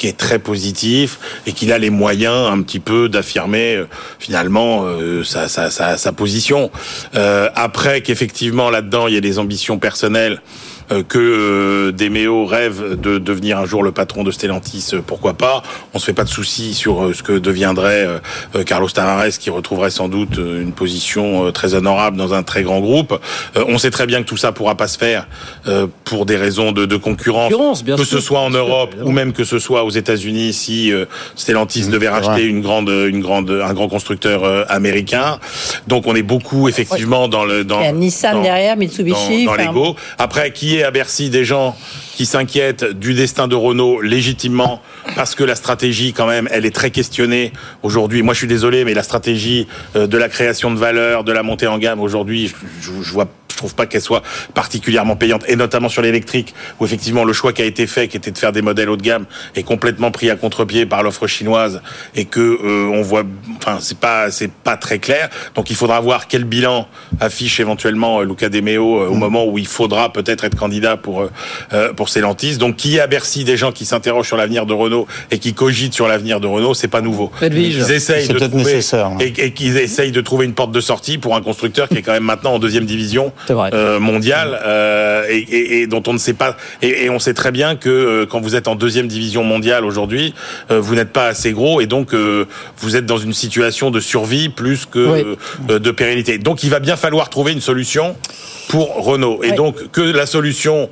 qui est très positif et qu'il a les moyens un petit peu d'affirmer euh, finalement euh, sa, sa, position. Euh, après qu'effectivement là-dedans il y ait des ambitions personnelles que euh, Demeo rêve de devenir un jour le patron de Stellantis, euh, pourquoi pas On se fait pas de soucis sur euh, ce que deviendrait euh, euh, Carlos Tavares, qui retrouverait sans doute euh, une position euh, très honorable dans un très grand groupe. Euh, on sait très bien que tout ça pourra pas se faire euh, pour des raisons de, de concurrence, Concurrence, bien que sûr, ce soit en sûr, Europe ou même que ce soit aux États-Unis, si euh, Stellantis devait c'est racheter une grande, une grande, un grand constructeur euh, américain. Donc on est beaucoup effectivement dans le dans Il y a Nissan dans- derrière, Mitsubishi. dans, dans enfin, l'ego. Après, qui est à Bercy des gens qui s'inquiètent du destin de Renault légitimement parce que la stratégie, quand même, elle est très questionnée aujourd'hui. Moi, je suis désolé, mais la stratégie euh, de la création de valeur, de la montée en gamme aujourd'hui, je, je, je vois trouve pas qu'elle soit particulièrement payante et notamment sur l'électrique où effectivement le choix qui a été fait qui était de faire des modèles haut de gamme est complètement pris à contre-pied par l'offre chinoise et que euh, on voit enfin c'est pas c'est pas très clair. Donc il faudra voir quel bilan affiche éventuellement euh, Luca De Meo euh, au moment où il faudra peut-être être candidat pour euh, euh, pour Stellantis. Donc qui à Bercy des gens qui s'interrogent sur l'avenir de Renault et qui cogitent sur l'avenir de Renault c'est pas nouveau. Ils essayent de trouver hein. et, et qu'ils essayent de trouver une porte de sortie pour un constructeur qui est quand même maintenant en deuxième division euh, mondial euh, et, et, et, dont on ne sait pas. Et, et on sait très bien que euh, quand vous êtes en deuxième division mondiale aujourd'hui, euh, vous n'êtes pas assez gros et donc vous êtes dans une situation de survie plus que Oui. de pérennité. Donc il va bien falloir trouver une solution pour Renault. Et donc que la solution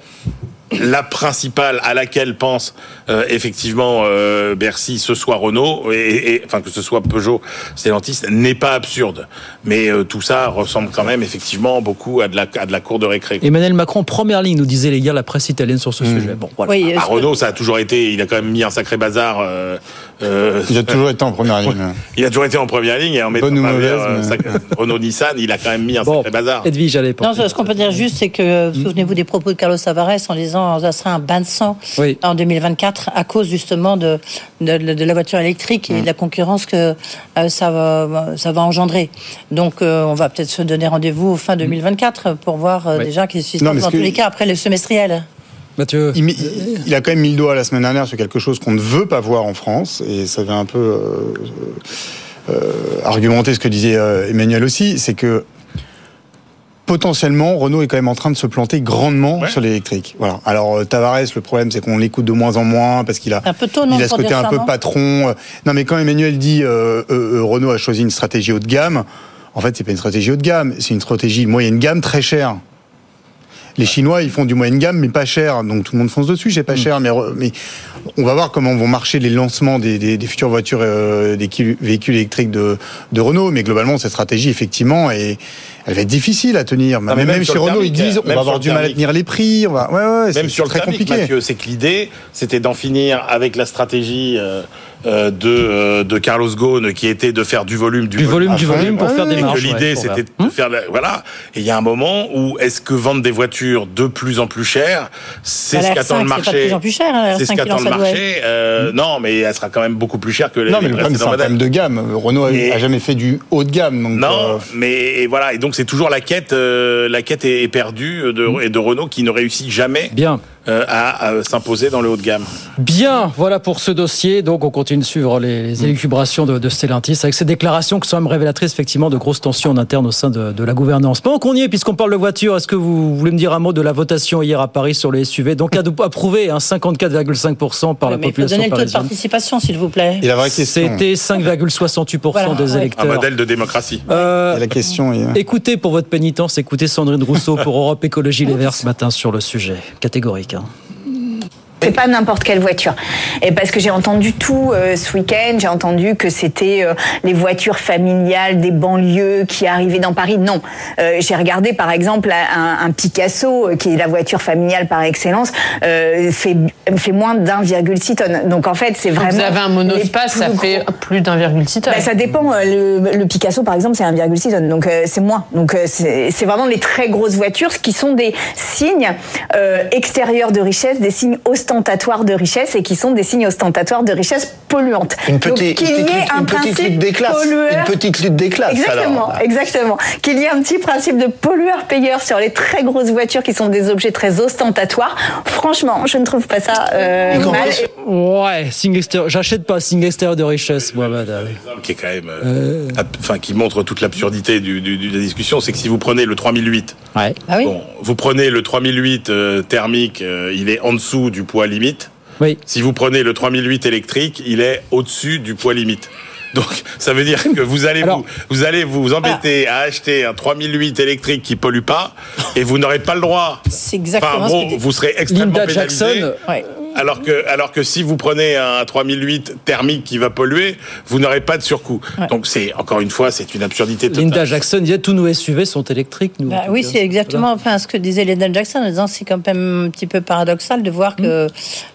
la principale à laquelle pense euh, effectivement euh, Bercy, ce soit Renault, et, et- enfin que ce soit Peugeot, Stellantis, n'est pas absurde. Mais euh, tout ça ressemble quand même effectivement beaucoup à de la, à de la cour de récré. Emmanuel Macron, première ligne, nous disait les gars, la presse italienne sur ce sujet. Bon, voilà. Oui, Ah, Renault, ça a toujours été, il a quand même mis un sacré bazar. Euh, euh, Il a toujours été en première ligne. il a toujours été en première ligne et en mettant Bonne ou mauvaise, euh, mais- sac- Renault Nissan, il a quand même mis un Bon, sacré bazar. Edwige, allez. Non, ce qu'on peut dire juste, c'est que souvenez-vous des propos de Carlos Tavares en disant ça sera un bain de sang Oui. en 2024 à cause justement de, de, de la voiture électrique et de la concurrence que euh, ça, va, ça va engendrer. Donc euh, on va peut-être se donner rendez-vous fin 2024 pour voir euh, Oui. déjà qui se dans tous que- les cas après le semestriel. Mathieu. Il, met- il a quand même mis le doigt la semaine dernière sur quelque chose qu'on ne veut pas voir en France, et ça vient un peu euh, euh, argumenter ce que disait euh, Emmanuel aussi, c'est que potentiellement Renault est quand même en train de se planter grandement Ouais. sur l'électrique. Voilà. Alors euh, Tavares, le problème c'est qu'on l'écoute de moins en moins parce qu'il a Un peu tôt, non, il a ce côté un ça, peu non patron. Non, mais quand Emmanuel dit euh, euh, euh, Renault a choisi une stratégie haut de gamme, en fait, c'est pas une stratégie haut de gamme, c'est une stratégie moyenne gamme très chère. Les Chinois, ils font du moyenne gamme, mais pas cher. Donc tout le monde fonce dessus, c'est pas cher. Mais, on va voir comment vont marcher les lancements des, des- des futures voitures, euh, des véhicules électriques de, de Renault. Mais globalement, cette stratégie, effectivement, est, elle va être difficile à tenir. mais même, même chez Renault, ils disent on va avoir du mal à tenir les prix. On va, ouais, ouais, c'est Même sur le très thermique, compliqué. Mathieu, c'est que l'idée, c'était d'en finir avec la stratégie euh, euh, de, euh, de Carlos Ghosn, qui était de faire du volume, du, Du volume, du volume pour Ouais, faire des Et marges. ouais, l'idée, c'était faire. de faire la- voilà. Et il y a un moment où est-ce que vendre des voitures de plus en plus chères, c'est Bah, ce qu'attend le R5, c'est pas de marché. hein, C'est ce R5 qu'attend le marché. Euh, Non, mais elle sera quand même beaucoup plus chère que les, Non, mais les le problème, c'est un problème de gamme. Renault a, Et- a jamais fait du haut de gamme. Donc, Non, euh, mais et voilà. Et donc c'est toujours la quête, euh, la quête est, est perdue euh, de, et de Renault qui ne réussit jamais Bien. Euh, à, à s'imposer dans le haut de gamme. Bien, voilà pour ce dossier. Donc, on continue de suivre les, les élucubrations de, de Stellantis avec ces déclarations qui sont même révélatrices, effectivement, de grosses tensions en interne au sein de, de la gouvernance. Pendant qu'on y est, puisqu'on parle de voiture, est-ce que vous voulez me dire un mot de la votation hier à Paris sur les SUV Donc, approuvé, hein, 54,5% par la Mais il faut population donner le taux de participation, s'il vous plaît. C'était 5,68% Voilà, des ouais. Un électeurs. modèle de démocratie. Euh, la question est. Écoutez pour votre pénitence, écoutez Sandrine Rousseau pour Europe Écologie Les Verts ce matin sur le sujet. Catégorique. Hein. C'est pas n'importe quelle voiture. Et parce que j'ai entendu tout euh, ce week-end, j'ai entendu que c'était euh, les voitures familiales des banlieues qui arrivaient dans Paris. Non. Euh, j'ai regardé par exemple un, un Picasso, qui est la voiture familiale par excellence, fait, fait moins d'1,6 tonnes. Donc en fait, c'est vraiment. vous avez un monospace, ça fait gros. plus d'1,6 tonnes. Bah, ça dépend. Le, le Picasso, par exemple, c'est 1,6 tonnes, donc c'est moins. Donc c'est vraiment les très grosses voitures qui sont des signes extérieurs de richesse, des signes ostentatoires de richesse et qui sont des signes ostentatoires de richesse polluante. Une donc petite, qu'il y une ait petite- un principe lutte des classes. pollueur. Une petite lutte des classes. Exactement, alors. exactement. Qu'il y ait un petit principe de pollueur-payeur sur les très grosses voitures qui sont des objets très ostentatoires. Franchement, je ne trouve pas ça euh, mal. Ouais, signe extérieur. J'achète pas signe extérieur de richesse, moi, madame. qui est quand même, euh, ab- enfin, qui montre toute l'absurdité du, du- de la discussion, c'est que si vous prenez le 3008, Ouais. Ah oui bon, vous prenez le 3008 euh, thermique, euh, il est en dessous du poids limite. Oui. Si vous prenez le 3008 électrique, il est au-dessus du poids limite. Donc, ça veut dire que vous allez Alors- vous, vous allez vous embêter à acheter un 3008 électrique qui pollue pas, et vous n'aurez pas le droit. C'est exactement Enfin, ce bon, que dit- vous serez extrêmement Linda pénalisé. Jackson, Ouais. Alors que, alors que si vous prenez un 3008 thermique qui va polluer, vous n'aurez pas de surcoût. Donc c'est encore une fois, c'est une absurdité totale. Linda Jackson disait tous nos SUV sont électriques, nous. Bah oui, c'est exactement enfin, ce que disait Lyndon Jackson en disant c'est quand même un petit peu paradoxal de voir que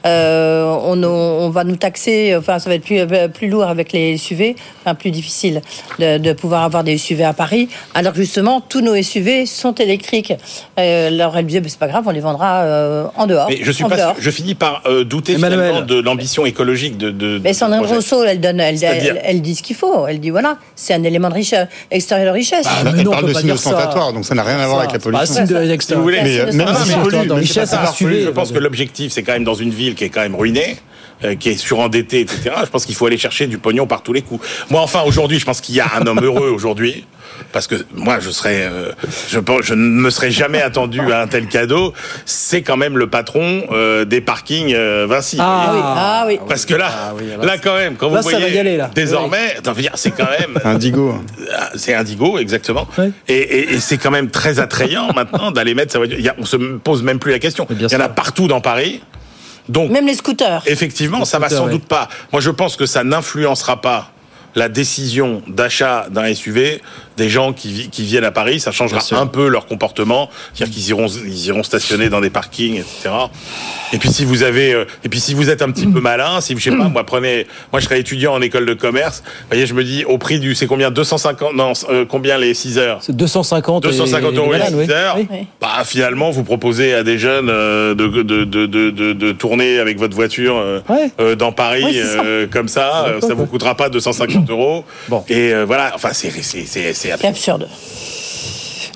euh, on, on va nous taxer, enfin ça va être plus, plus lourd avec les SUV, enfin plus difficile de, de pouvoir avoir des SUV à Paris, alors que justement tous nos SUV sont électriques. Euh, alors elle disait bah, c'est pas grave, on les vendra euh, en dehors. Mais je suis pas, dehors. sûr- je finis par euh, douter Emmanuel. finalement de l'ambition écologique de. de Mais de Sandrine projet. Rousseau, elle donne, elle, C'est-à-dire elle, elle dit ce qu'il faut. Elle dit voilà, c'est un élément de richesse, extérieur de richesse. Ah, Elle non, parle peut de pas signes ostentatoires, donc ça n'a rien à voir avec la pas pollution. de Si vous voulez, Mais, euh, même si de richesse, pas. Je pense que l'objectif, c'est quand même dans une ville qui est quand même ruinée. Euh, qui est surendetté, etc. Je pense qu'il faut aller chercher du pognon par tous les coups. Moi, enfin, aujourd'hui, je pense qu'il y a un homme heureux aujourd'hui parce que moi je serais euh, je pense je ne me serais jamais attendu à un tel cadeau c'est quand même le patron euh, des parkings euh, Vinci Ah oui, ah oui. parce que là là quand même quand Là, vous ça voyez va y aller, là. désormais c'est quand même Indigo. Ah, c'est Indigo exactement et, et- et c'est quand même très attrayant maintenant d'aller mettre sa voiture il y a, on se pose même plus la question il y en a partout dans Paris donc Même les scooters. Effectivement, ça va sans doute pas. Moi, je pense que ça n'influencera pas la décision d'achat d'un SUV des gens qui, vi- qui viennent à Paris. Ça changera un peu leur comportement, c'est-à-dire qu'ils iront, ils iront stationner dans des parkings, etc. Et puis si vous avez, euh, et puis si vous êtes un petit peu malin, si je sais pas, moi prenez, moi je serais étudiant en école de commerce. Vous voyez, je me dis au prix du, c'est combien 250 Non, euh, combien les 6 heures? C'est 250 et- 250 euros et les voilà, 6 oui. heures. Oui. Bah, finalement, vous proposez à des jeunes euh, de, de, de, de, de, de tourner avec votre voiture euh, euh, dans Paris Ouais, ça. euh, comme ça. ça vous coûtera pas 250 euros. Et euh, voilà, enfin, c'est c'est- c'est absurde.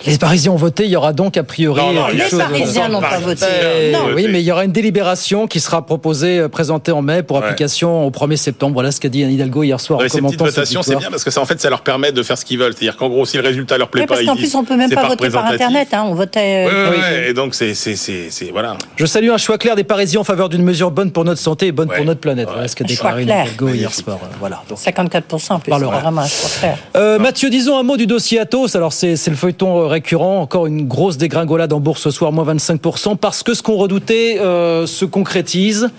Les Parisiens ont voté, il y aura donc a priori Non, non, quelque il y a chose. Les Parisiens n'ont pas voté. Euh, Non. Oui, mais il y aura une délibération qui sera proposée, euh, présentée en mai pour application au 1er septembre. Voilà ce qu'a dit Anne Hidalgo hier soir Ouais, en ces petites commentant cette c'est bien parce que ça, en fait, ça leur permet de faire ce qu'ils veulent. C'est-à-dire qu'en gros, si le résultat leur plaît Oui, pas, parce ils qu'en plus, on peut même pas voter par. Internet. Hein. On votait. Ouais, euh, ouais, ouais. Et donc, c'est, c'est, c'est, c'est- voilà. Je salue un choix clair des Parisiens en faveur d'une mesure bonne pour notre santé et bonne pour notre planète. Voilà ce qu'a déclaré. Anne Hidalgo hier soir. Euh, Voilà. 54%, en plus, parlera. vraiment un choix clair. Mathieu, disons un mot du dossier Atos. Alors, c'est c'est le feuilleton Encore une grosse dégringolade en bourse ce soir, moins 25%, parce que ce qu'on redoutait euh, se concrétise.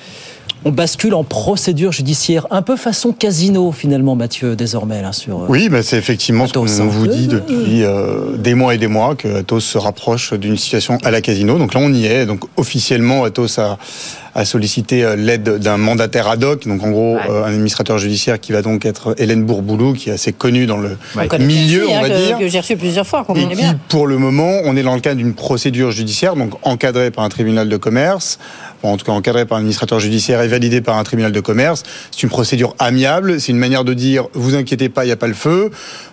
On bascule en procédure judiciaire, un peu façon casino, finalement, Mathieu, désormais, là, sur. euh, Oui, bah, c'est effectivement ce qu'on vous dit depuis euh, des mois et des mois que Atos se rapproche d'une situation à la casino. Donc là, on y est. Donc officiellement, Atos a, a sollicité euh, l'aide d'un mandataire ad hoc. Donc en gros, euh, un administrateur judiciaire qui va donc être Hélène Bourboulou, qui est assez connue dans le milieu, on va que, dire. Que j'ai reçu plusieurs fois, qu'on Et connaît qui, bien. pour le moment, on est dans le cadre d'une procédure judiciaire, donc encadrée par un tribunal de commerce, en tout cas encadrée par un administrateur judiciaire et validée par un tribunal de commerce. C'est une procédure amiable, c'est une manière de dire, vous inquiétez pas, il n'y a pas le feu.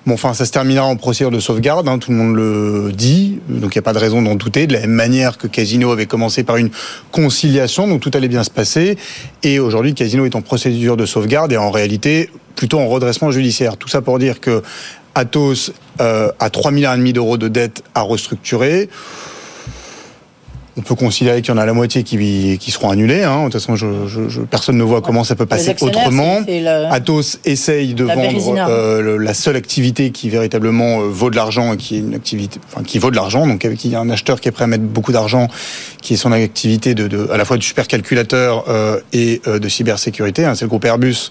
Bon, enfin, ça se terminera en procédure de sauvegarde, hein, tout le monde le dit, donc il n'y a pas de raison d'en douter. De la même manière que Casino avait commencé par une conciliation, donc tout allait bien se passer. Et aujourd'hui, Casino est en procédure de sauvegarde et en réalité plutôt en redressement judiciaire. Tout ça pour dire que Atos euh, a 3 milliards d'euros de dettes à restructurer. On peut considérer qu'il y en a la moitié qui, qui seront annulés. Hein. De toute façon, je, je, je- personne ne voit comment ça peut passer autrement. le- Atos essaye de La vendre euh, le- la seule activité qui véritablement euh, vaut de l'argent et qui est une activité, enfin qui vaut de l'argent. Donc avec il y a un acheteur qui est prêt à mettre beaucoup d'argent, qui est son activité de, de à la fois de supercalculateur euh, et euh, de cybersécurité. hein. C'est le groupe Airbus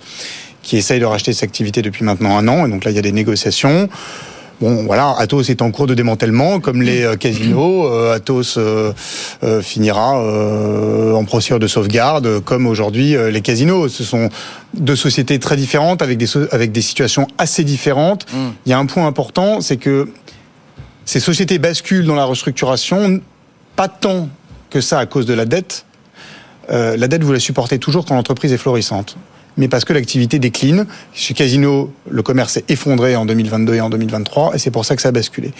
qui essaye de racheter cette activité depuis maintenant un an. Et donc là, il y a des négociations. Bon, voilà, Atos est en cours de démantèlement, comme les euh, casinos. Euh, Atos euh, finira en procédure de sauvegarde, comme aujourd'hui les casinos. Ce sont deux sociétés très différentes, avec des, so- avec des situations assez différentes. Il y a un point important, c'est que ces sociétés basculent dans la restructuration, pas tant que ça à cause de la dette. Euh, la dette, vous la supportez toujours quand l'entreprise est florissante. Mais parce que l'activité décline. Chez Casino, le commerce s'est effondré en 2022 et en 2023, et c'est pour ça que ça a basculé.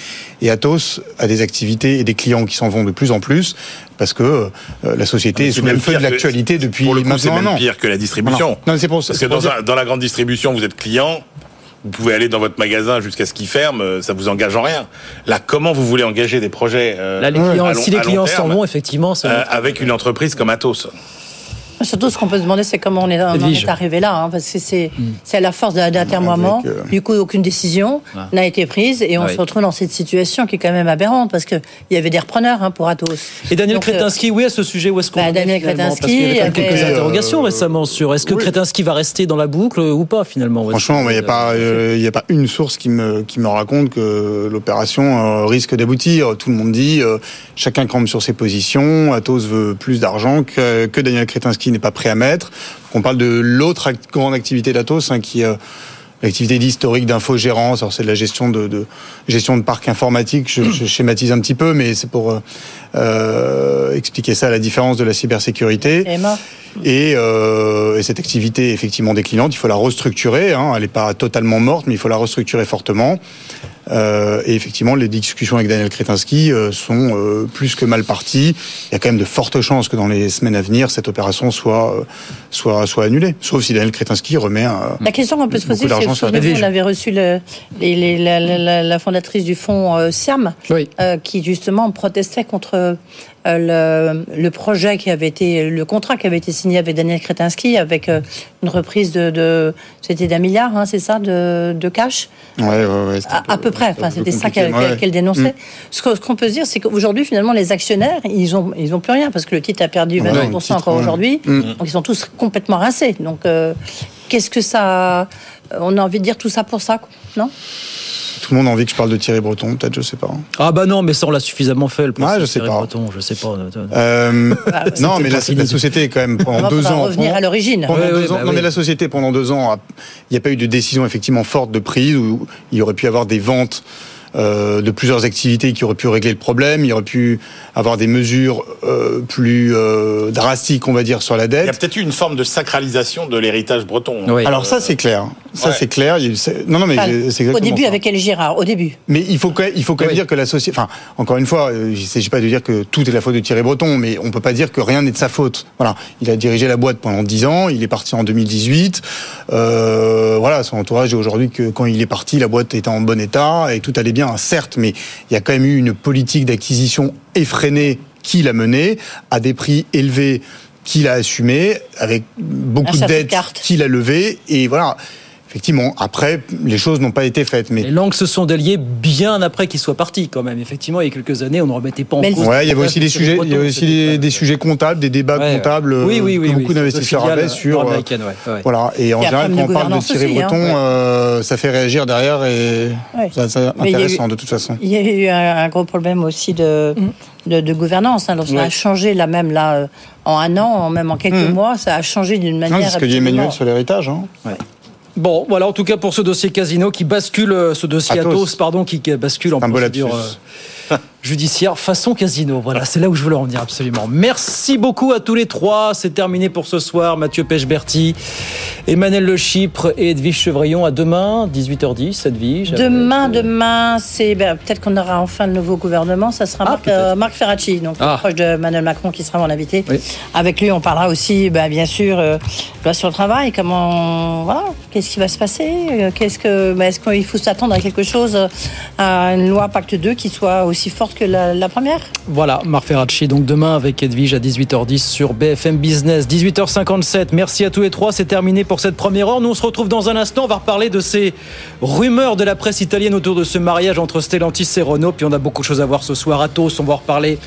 Et Atos a des activités et des clients qui s'en vont de plus en plus, parce que euh, la société est C'est sous le même feu de l'actualité depuis Pour le coup, c'est maintenant même an. pire que la distribution. Non, non, c'est pour ça. Parce que c'est dans, dire- un- dans la grande distribution, vous êtes client. Vous pouvez aller dans votre magasin jusqu'à ce qu'il ferme, euh, ça vous engage en rien. Là, comment vous voulez engager des projets euh, Là, les clients, à long- si les clients s'en vont, effectivement, ça. euh, avec une entreprise comme Atos Surtout, ce qu'on peut se demander, c'est comment on est, on arrivé là, hein, parce que c'est c'est à la force d'un d'atermoiement. Avec, euh, Du coup, aucune décision Ah. n'a été prise et on Oui. se retrouve dans cette situation qui est quand même aberrante parce que il y avait des repreneurs hein, pour Atos. Et Daniel Donc, euh, Kretinsky, oui, à ce sujet, où est-ce qu'on bah, Daniel finalement? Parce Kretinsky qu'il y avait quand même quelques avait, euh, interrogations récemment sur est-ce que Kretinsky va rester dans la boucle ou pas finalement Franchement, il n'y a, pas, euh, il y a pas une source qui me, qui me raconte que l'opération euh, risque d'aboutir. Tout le monde dit, euh, chacun campe sur ses positions. Atos veut plus d'argent que, que Daniel Kretinsky n'est pas prêt à mettre. On parle de l'autre grande activité d'Atos, hein, qui est l'activité d'historique d'infogérance. Alors c'est de la gestion de, de gestion de parc informatique. Je, je schématise un petit peu, mais c'est pour euh, euh, expliquer ça à la différence de la cybersécurité. Et, euh, et cette activité effectivement déclinante, il faut la restructurer. Hein, elle n'est pas totalement morte, mais il faut la restructurer fortement. Euh, et effectivement, les discussions avec Daniel Kretinsky euh, sont euh, plus que mal parties. Il y a quand même de fortes chances que dans les semaines à venir, cette opération soit, euh, soit, soit annulée. Sauf si Daniel Kretinsky remet un. La question qu'on peut se poser, c'est on avait reçu le- les- les- la, la- la- la fondatrice du fonds euh, SIAM, euh, qui justement protestait contre euh, le, le projet qui avait été, le contrat qui avait été signé avec Daniel Kretinsky, avec euh, une reprise de, de- c'était d'un milliard, hein, c'est ça, de, de cash? Ouais, ouais, ouais. à, à peu près, enfin, c'était ça qu'elle dénonçait. Mm. Ce qu'on peut se dire, c'est qu'aujourd'hui, finalement, les actionnaires, ils ont, ils ont plus rien parce que le titre a perdu Ouais, 20% le titre, encore aujourd'hui. Donc, ils sont tous complètement rincés. Donc, euh, qu'est-ce que ça. On a envie de dire tout ça pour ça, quoi, non? Tout le monde a envie que je parle de Thierry Breton, peut-être, je sais pas. Ah bah non, mais ça on l'a suffisamment fait. Le Ouais, je sais Thierry pas. Breton, je sais pas. Euh, c'était non, mais la, société, quand même, pendant deux ans. revenir pendant- à l'origine. pendant Ouais, deux ouais, ans- bah non, oui. mais la société, pendant deux ans, il n'y a pas eu de décision effectivement forte de prise où il y aurait pu y avoir des ventes euh, de plusieurs activités qui auraient pu régler le problème. Il y aurait pu avoir des mesures euh, plus euh, drastiques, on va dire, sur la Il y a dette. peut-être eu une forme de sacralisation de l'héritage breton. Alors ça, c'est clair. Ça, Ouais. c'est clair. Il y a eu- c'est- Non, non, mais Enfin, c'est au début, ça. avec El Girard, au début. Mais il faut quand même, il faut quand même dire que la société. Enfin, encore une fois, il ne s'agit pas de dire que tout est la faute de Thierry Breton, mais on peut pas dire que rien n'est de sa faute. Voilà, il a dirigé la boîte pendant 10 ans, il est parti en 2018. Euh, voilà, son entourage est aujourd'hui que quand il est parti, la boîte était en bon état et tout allait bien, certes, mais il y a quand même eu une politique d'acquisition effrénée qu'il a menée à des prix élevés qu'il a assumé avec beaucoup de dettes qu'il a levées et voilà. Effectivement, après, les choses n'ont pas été faites, mais Les langues se sont déliées bien après qu'il soit parti, quand même. Effectivement, il y a quelques années, on ne remettait pas en Mais cause. Ouais, il y avait aussi des sujets, il y avait aussi des, pas- des sujets comptables, des débats Ouais, comptables Oui, oui, euh, oui, que oui, beaucoup d'investisseurs avaient sur. euh, ouais, ouais. Voilà. Et en général, quand on parle de Thierry aussi, hein, Breton, ouais. euh, ça fait réagir derrière et Ouais. ça, c'est eu- intéressant de toute façon. Il y a eu un, gros problème aussi de, de, de gouvernance. Hein, Ouais. a changé là même là euh, en un an, en- même en quelques Mhm. mois, ça a changé d'une manière. Non, c'est ce que dit Emmanuel sur l'héritage. Hein. Bon, voilà en tout cas pour ce dossier Casino qui bascule, euh, ce dossier. Athos, pardon, qui bascule en procédure judiciaire façon Casino. Voilà, c'est là où je voulais en venir absolument. Merci beaucoup à tous les trois. C'est terminé pour ce soir. Mathieu Pechberti, Emmanuel Le Chypre et Edwige Chevrillon. À demain, 18h10, Edwige. Demain, demain, c'est ben, peut-être qu'on aura enfin le nouveau gouvernement. Ça sera Marc, euh, Marc Ferracci, donc Ah. proche de Emmanuel Macron, qui sera mon invité. Avec lui, on parlera aussi, ben, bien sûr, euh, loi sur le travail. Comment, voilà, qu'est-ce qui va se passer? Euh, Qu'est-ce que, ben, est-ce qu'il faut s'attendre à quelque chose, euh, à une loi Pacte 2 qui soit aussi forte que la, première Voilà, Marc Ferracci, donc demain avec Edwige à 18h10 sur BFM Business. 18h57, merci à tous les trois, c'est terminé pour cette première heure. Nous on se retrouve dans un instant, on va reparler de ces rumeurs de la presse italienne autour de ce mariage entre Stellantis et Renault. Puis on a beaucoup de choses à voir ce soir à Tos, on va reparler.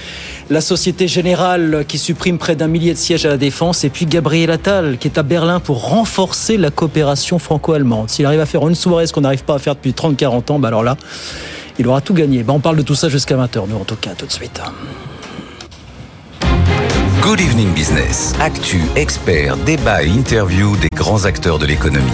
La Société Générale qui supprime près d'un millier de sièges à la Défense. Et puis Gabriel Attal qui est à Berlin pour renforcer la coopération franco-allemande. S'il arrive à faire une soirée, ce qu'on n'arrive pas à faire depuis 30-40 ans, bah alors là, il aura tout gagné. Bah on parle de tout ça jusqu'à 20h, nous en tout cas, tout de suite. Good Evening Business. Actu, experts, débat et interview des grands acteurs de l'économie.